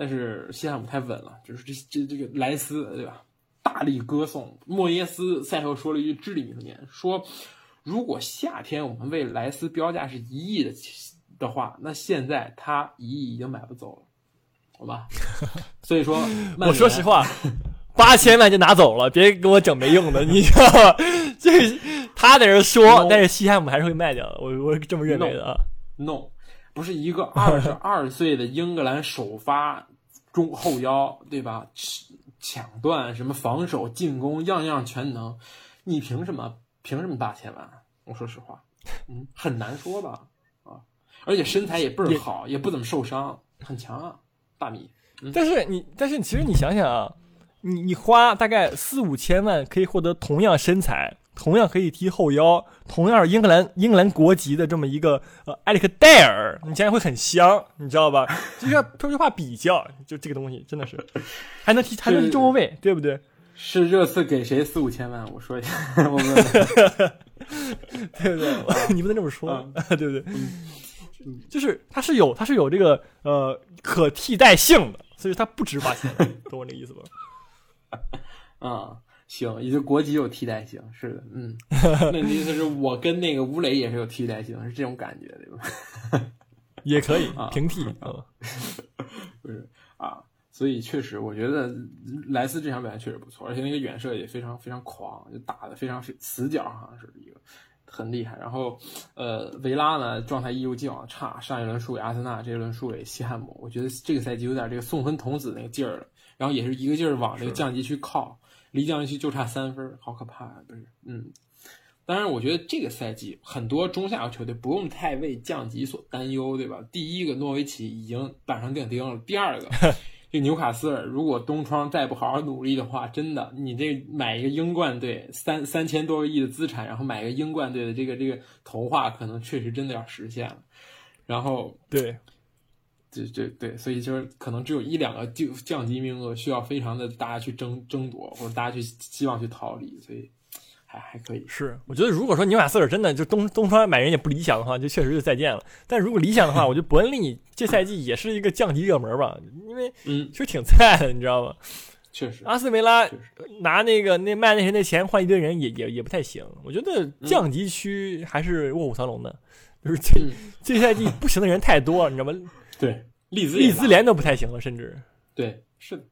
但是西汉姆太稳了，就是这这这个莱斯对吧？大力歌颂莫耶斯赛后说了一句至理名言，说如果夏天我们为莱斯标价是一亿的的话，那现在他一亿已经买不走了，好吧？所以说，我说实话，八千万就拿走了，别给我整没用的，你知道吗？这 他在这说，但是西汉姆还是会卖掉的，我我这么认为的啊。No。不是一个 二十二岁的英格兰首发中后腰，对吧？抢断什么防守进攻样样全能，你凭什么？凭什么八千万？我说实话，嗯，很难说吧？啊，而且身材也倍儿好，也不怎么受伤，很强啊，大米。但是你，但是其实你想想啊，你你花大概四五千万可以获得同样身材。同样可以踢后腰，同样是英格兰英格兰国籍的这么一个呃埃里克戴尔，你将来会很香，你知道吧？就是要说句话比较，就这个东西真的是还能踢还能踢中后卫，对不对？是热刺给谁四五千万？我说一下，我问。对不对？你不能这么说，嗯对不对？就是它是有它是有这个呃可替代性的，所以它不值八千，懂我这个意思吧？啊、行，也就国籍有替代性，是的，嗯，那你的意思是我跟那个吴磊也是有替代性，是这种感觉对吧？也可以啊平替啊，不是啊，所以确实，我觉得莱斯这场表现确实不错，而且那个远射也非常非常狂，就打的非常死角，好像是一个很厉害。然后，呃，维拉呢状态一如既往差，上一轮输给阿森纳，这一轮输给西汉姆，我觉得这个赛季有点这个送分童子那个劲儿了，然后也是一个劲儿往这个降级去靠，离降级区就差三分，好可怕啊！不是，嗯。当然，我觉得这个赛季很多中下游球队不用太为降级所担忧，对吧？第一个诺维奇已经板上钉钉了，第二个 这纽卡斯尔如果东窗再不好好努力的话，真的，你这买一个英冠队三三千多个亿的资产，然后买一个英冠队的这个这个童话，可能确实真的要实现了。然后对，这这对，所以就是可能只有一两个就降级名额需要非常的大家去争争夺，或者大家去希望去逃离，所以还还可以。是，我觉得如果说纽卡斯尔真的就东东窗买人也不理想的话，就确实就再见了。但如果理想的话，我觉得伯恩利这赛季也是一个降级热门吧，因为嗯，其实挺菜的，你知道吗？确实，阿斯维拉，拿那个那卖那谁那钱换一堆人也也也不太行。我觉得降级区还是卧虎藏龙的，就是这嗯，这赛季不行的人太多了，你知道吗？对，利兹利兹联都不太行了，甚至对，是的，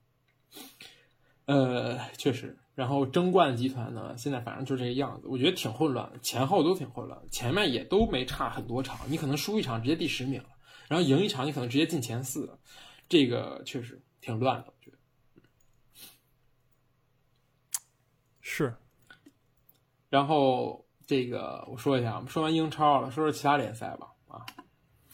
呃，确实。然后争冠集团呢，现在反正就这个样子，我觉得挺混乱的，前后都挺混乱的，前面也都没差很多场，你可能输一场直接第十名了，然后赢一场你可能直接进前四，这个确实挺乱的，我觉得。是然后这个我说一下，我们说完英超了，说说其他联赛吧。啊，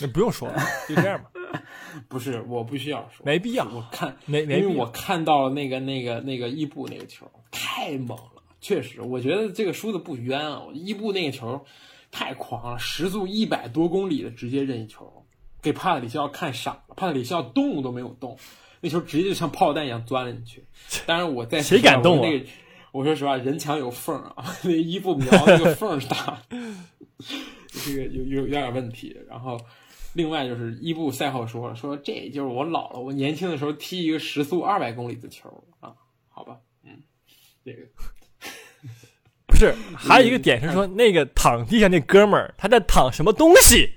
那不用说了，就这样吧，不是，我不需要说，没必要，我看没没因为我看到了那个那个那个伊布那个球太猛了，确实，我觉得这个输的不冤啊。伊布那个球太狂了，时速一百多公里的直接任意球，给帕特里西奥看傻了，帕特里西奥动都没有动，那球直接就像炮弹一样钻了进去。当然我在谁敢动啊那个，我说实话，人墙有缝啊，那个伊布瞄那个缝儿大，这个有有有点问题。然后。另外就是伊布赛后说了，说这就是我老了，我年轻的时候踢一个时速二百公里的球啊，好吧，嗯，这个 不是，还有一个点是说，那个躺地上那哥们儿他在躺什么东西，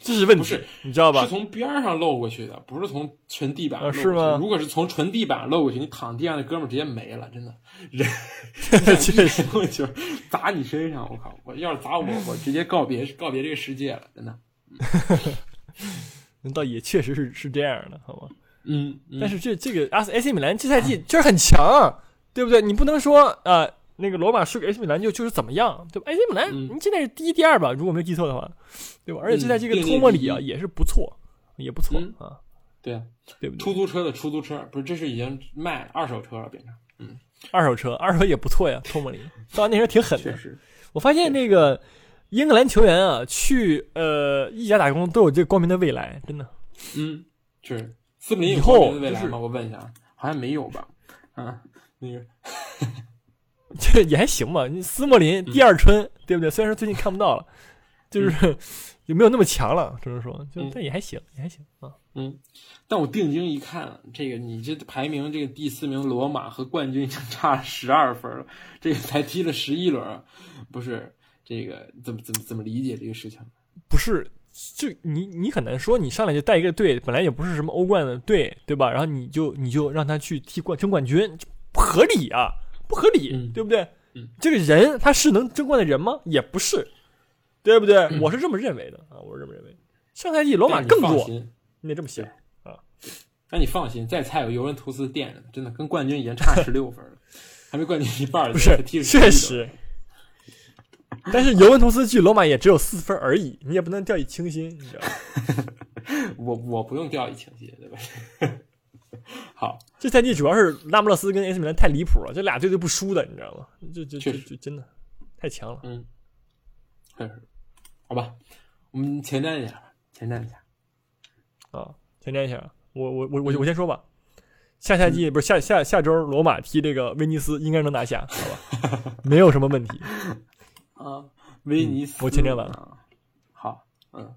这是问题，你知道吧是？从边儿上漏过去的，不是从纯地板啊漏过去。是吗如果是从纯地板漏过去，你躺地上那哥们儿直接没了，真的，人 确实，我球砸你身上，我靠！我要是砸我，我直接告别告别这个世界了，真的。那 倒也确实是是这样的，好吗？嗯，嗯但是这这个阿斯 AC 米兰这赛季确实很强啊，对不对？你不能说啊、呃那个罗马输给 AC 米兰就就是怎么样，对吧？AC 米兰嗯你现在是第一、第二吧，如果没记错的话，对吧？而且这赛季这个托莫里啊也是不错，也不错嗯啊，对啊，对不对？出租车的出租车，不是，这是已经卖二手车了，变成嗯。二手车，二手也不错呀，托莫里，当然那时候挺狠的。确实，我发现那个英格兰球员啊，去呃意甲打工都有这个光明的未来，真的。嗯，是斯普林有以后就是光明的未来吗？我问一下，好像没有吧？啊，那个，这 也还行吧。你斯莫林第二春，对不对？虽然说最近看不到了，就是 也没有那么强了，只能说，就嗯但也还行，也还行啊。嗯，但我定睛一看，这个你这排名这个第四名罗马和冠军已经差十二分了，这个才踢了十一轮，不是这个怎么怎么怎么理解这个事情？不是，就你你很难说，你上来就带一个队，本来也不是什么欧冠的队，对吧？然后你就你就让他去踢冠争冠军，不合理啊，不合理，嗯对不对？嗯这个人他是能争冠的人吗？也不是，对不对？嗯我是这么认为的啊，我是这么认为。上赛季罗马更弱，你得这么想啊。但你放心，再菜有尤文图斯垫着呢，真的跟冠军已经差十六分了，还没冠军一半呢，不是确11轮，实。但是尤文图斯距罗马也只有四分而已，你也不能掉以轻心，你知道吧？我我不用掉以轻心，对吧？好，这赛季主要是拉莫勒斯跟 AC 米兰太离谱了，这俩队都不输的，你知道吗？这这这确实这真的太强了。嗯，确实，好吧，我们前瞻一下吧，前瞻一下。啊，前瞻一下，我我我我我先说吧，下赛季不是下下下周罗马踢这个威尼斯，应该能拿下，好吧？没有什么问题。啊，威尼斯，我签证完了。好，嗯，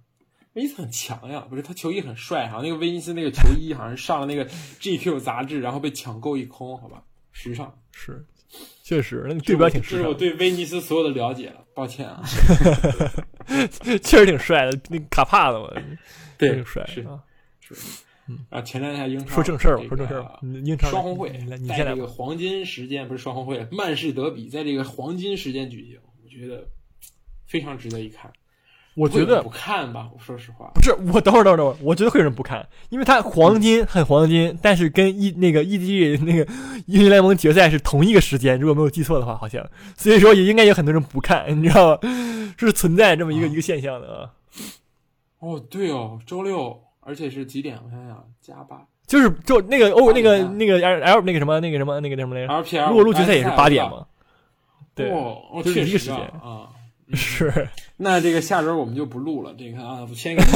威尼斯很强呀，不是他球衣很帅，好像那个威尼斯那个球衣好像上了那个 GQ 杂志，然后被抢购一空，好吧，时尚是，确实，那个对标挺时尚。这是我对威尼斯所有的了解了，抱歉啊。确实挺帅的，那卡帕的嘛，对，挺帅是啊，是。啊，前两天英超说正事儿吧，说正事儿吧。英超双红会在这个黄金时间不是双红会，曼市德比在这个黄金时间举行，我觉得非常值得一看。我觉得不看吧，我说实话，不是我等会儿等会儿等会儿，我觉得会有人不看，因为它黄金很黄金，但是跟一那个 EDG 那个英雄联盟决赛是同一个时间，如果没有记错的话，好像，所以说也应该有很多人不看，你知道吗？是存在这么一个一个现象的啊。哦，对哦，周六。而且是几点？我想想，加八，就是就那个欧那个那个 L L 那个什么那个什么那个什么来着？R P L 落路决赛也是八点嘛？对，就是一个时间啊。是。那这个下周我们就不录了。这个啊，先给你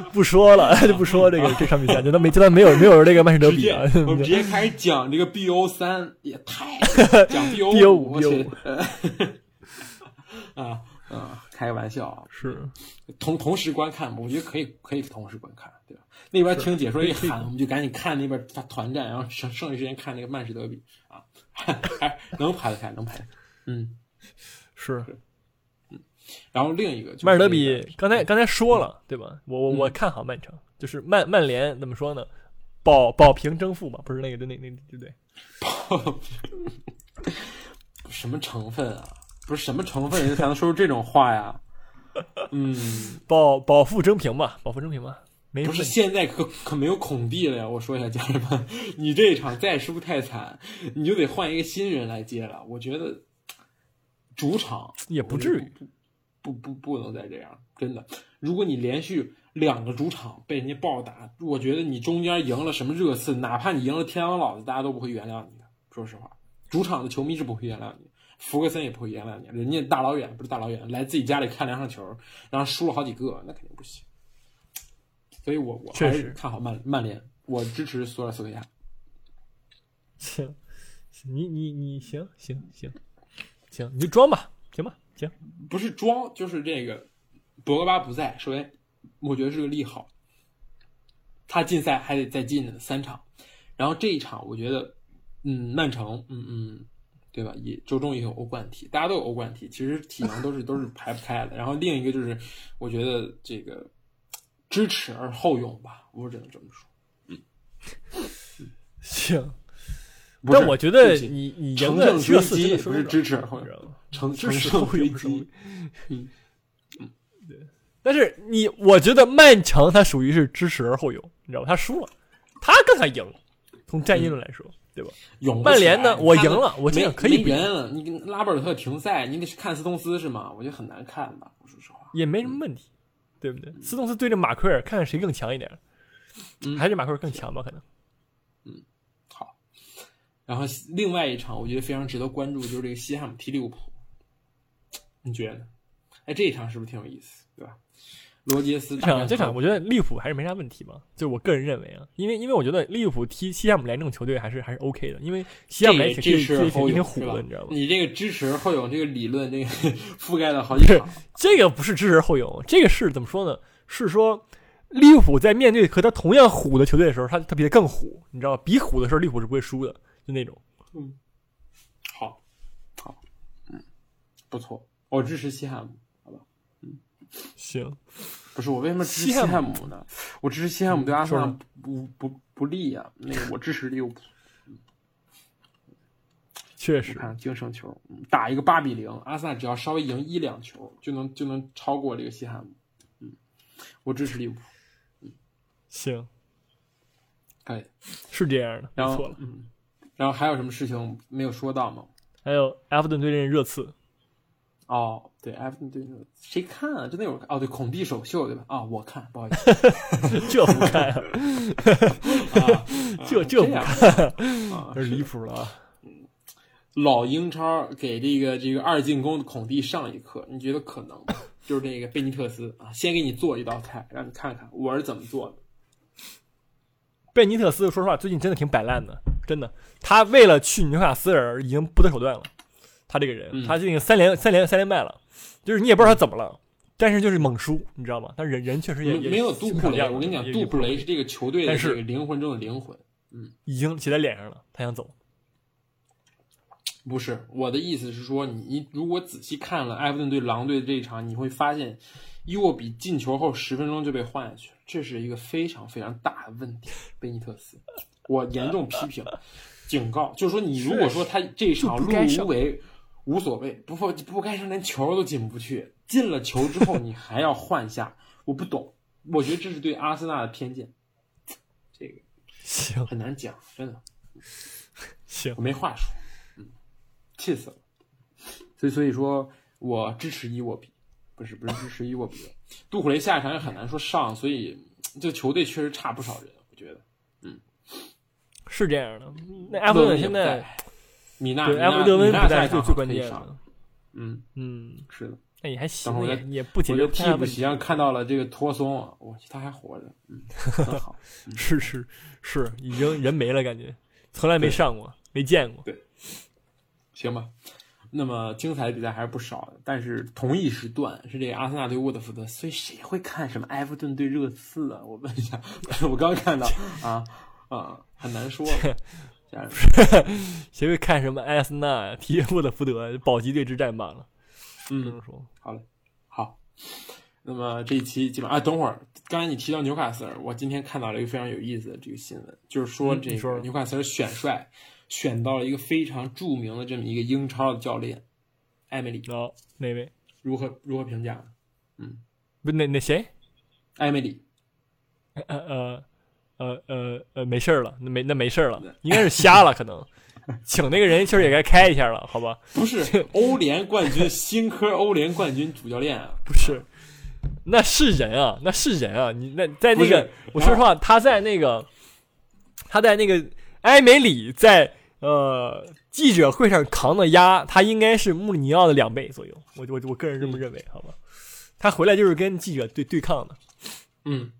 不说了，就不说这个这场比赛，就当没就当没有没有这个曼市德比啊。我们直接开始讲这个 B O 三，也太讲 B O 五 B O 五啊。嗯，开个玩笑啊，是同同时观看，我觉得可以，可以同时观看，对吧？那边听解说一喊，我们就赶紧看那边他团战，然后剩剩余时间看那个曼市德比啊，还 能排得开，能排得开。嗯，是，嗯。然后另一个就是曼市德比，刚才刚才说了，对吧？我我我看好曼城，就是曼曼联怎么说呢？保保平争负嘛，不是那个那那对不对？保 什么成分啊？不是什么成分人才能说出这种话呀？嗯，保保负争平吧，保负争平吧。没不是现在可可没有孔蒂了呀！我说一下家人们，你这一场再输太惨，你就得换一个新人来接了。我觉得主场也不至于，不不不能再这样，真的。如果你连续两个主场被人家暴打，我觉得你中间赢了什么热刺，哪怕你赢了天王老子，大家都不会原谅你的。说实话，主场的球迷是不会原谅你。福格森也不会原谅你，人家大老远不是大老远来自己家里看两场球，然后输了好几个，那肯定不行。所以我我还是看好曼曼联，我支持索尔斯克亚。行，你你你行行行行，你就装吧，行吧行。不是装，就是这个博格巴不在，首先我觉得是个利好。他禁赛还得再进三场，然后这一场我觉得，嗯，曼城，嗯嗯。对吧？也周中也有欧冠踢，大家都有欧冠踢，其实体能都是都是排不开的。然后另一个就是，我觉得这个知耻而后勇吧，我只能这么说。嗯，行。但我觉得你你乘胜追击不是知耻而后勇，乘乘胜追击。嗯嗯，对。但是你，我觉得曼城他属于是知耻而后勇，你知道吧？他输了，他跟他赢了。从战役论来说。对吧？曼联呢？我赢了，我这样可以赢了。你跟拉波尔特停赛，你得看斯通斯是吗？我觉得很难看吧。说实话，也没什么问题，对不对？斯通斯对着马奎尔，看看谁更强一点。还是马奎尔更强吧？可能。嗯，好。然后另外一场，我觉得非常值得关注，就是这个西汉姆踢利物浦。你觉得呢？哎，这一场是不是挺有意思？对吧？罗杰斯这场这场，我觉得利物浦还是没啥问题吧。就我个人认为啊，因为因为我觉得利物浦踢西汉姆联这种球队还是还是 OK 的，因为西汉姆联支持后挺虎的，你知道吗？你这个支持后勇这个理论，这个 覆盖了好几场。这个不是支持后勇，这个是怎么说呢？是说利物浦在面对和他同样虎的球队的时候，他他比他更虎，你知道吧？比虎的时候，利物浦是不会输的，就那种。嗯，好，好，嗯，不错，我支持西汉姆。行，不是我为什么支持西汉姆呢？我支持西汉姆对阿森纳不不不利呀。那个我支持利物浦，确实看净胜球打一个八比零，阿森纳只要稍微赢一两球就能就能超过这个西汉姆。嗯，我支持利物浦。嗯，行，哎，是这样的，没错了。嗯，然后还有什么事情没有说到吗？还有埃弗顿对阵热刺。哦，对，埃弗顿对谁看啊？真的有哦，对，孔蒂首秀对吧？啊，我看，不好意思，这不看啊，这这不看啊，这离谱了啊！老英超给这个这个二进攻的孔蒂上一课，你觉得可能吗？就是这个贝尼特斯啊，先给你做一道菜，让你看看我是怎么做的。贝尼特斯说实话，最近真的挺摆烂的，真的，他为了去纽卡斯尔已经不择手段了。他这个人，嗯他这个三连三连三连败了，就是你也不知道他怎么了，但是就是猛输，你知道吗？但人人确实也也没没有杜布雷，我跟你讲，杜布雷是这个球队的是这个灵魂中的灵魂。已经写在脸上了，他想走。不是我的意思是说，你如果仔细看了埃弗顿对狼队的这一场，你会发现伊沃比进球后十分钟就被换下去了，这是一个非常非常大的问题。贝尼特斯，我严重批评、警告，就是说你如果说他这一场 碌碌无为无所谓，不不不该上连球都进不去，进了球之后你还要换下，我不懂，我觉得这是对阿森纳的偏见，这个行很难讲，真的。行我，没话说，嗯，气死了。所以所以说我支持伊沃比，不是不是支持伊沃比。杜库雷下一场也很难说上，所以这球队确实差不少人，我觉得。嗯是这样的。那埃弗顿现在米纳对埃弗顿温不米纳下一场在是最最关键的。嗯，嗯，是的。那也还行，也也不觉得替补席。上看到了这个托松啊，我去他还活着，嗯，很好。是是是，已经人没了，感觉从来没上过，没见过。对行吧。那么精彩的比赛还是不少的，但是同一时段是这个阿森纳对沃特福德，所以谁会看什么埃弗顿对热刺啊？我问一下，我刚看到 啊啊，很难说。家人谁会看什么埃森纳呀、踢沃特福德保级队之战罢了？只嗯，能说，好。那么这一期基本上啊，等会儿刚才你提到纽卡斯尔，我今天看到了一个非常有意思的这个新闻，就是说这个纽卡斯尔选帅选到了一个非常著名的这么一个英超的教练艾梅里，哦，哪位？如何如何评价？嗯不，那那谁？艾梅里呃呃呃呃呃，没事儿了，那没那没事儿了，应该是瞎了，可能。请那个人气儿也该开一下了，好吧？不是 欧联冠军，新科欧联冠军主教练啊，不是，那是人啊，那是人啊！你那在那个，我说实话，他在那个，他在那个埃梅里在呃记者会上扛的压，他应该是穆里尼奥的两倍左右。我我我个人这么认为，好吧？他回来就是跟记者对对抗的，嗯。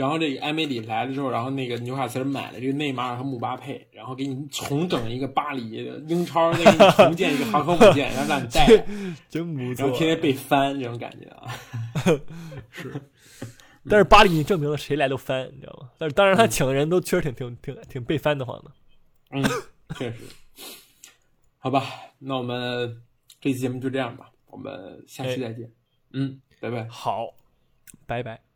然后这个埃梅里来了之后，然后那个纽卡斯尔买了这个内马尔和姆巴佩，然后给你重整一个巴黎英超，再给你重建一个航空母舰，然后让你带，真不错然后。天天被翻这种感觉啊。是但是巴黎已经证明了谁来都翻，你知道吗？但是当然他请的人都确实挺挺挺挺被翻的慌的。嗯，确实。好吧，那我们这期节目就这样吧，我们下期再见。嗯，拜拜。好，拜拜。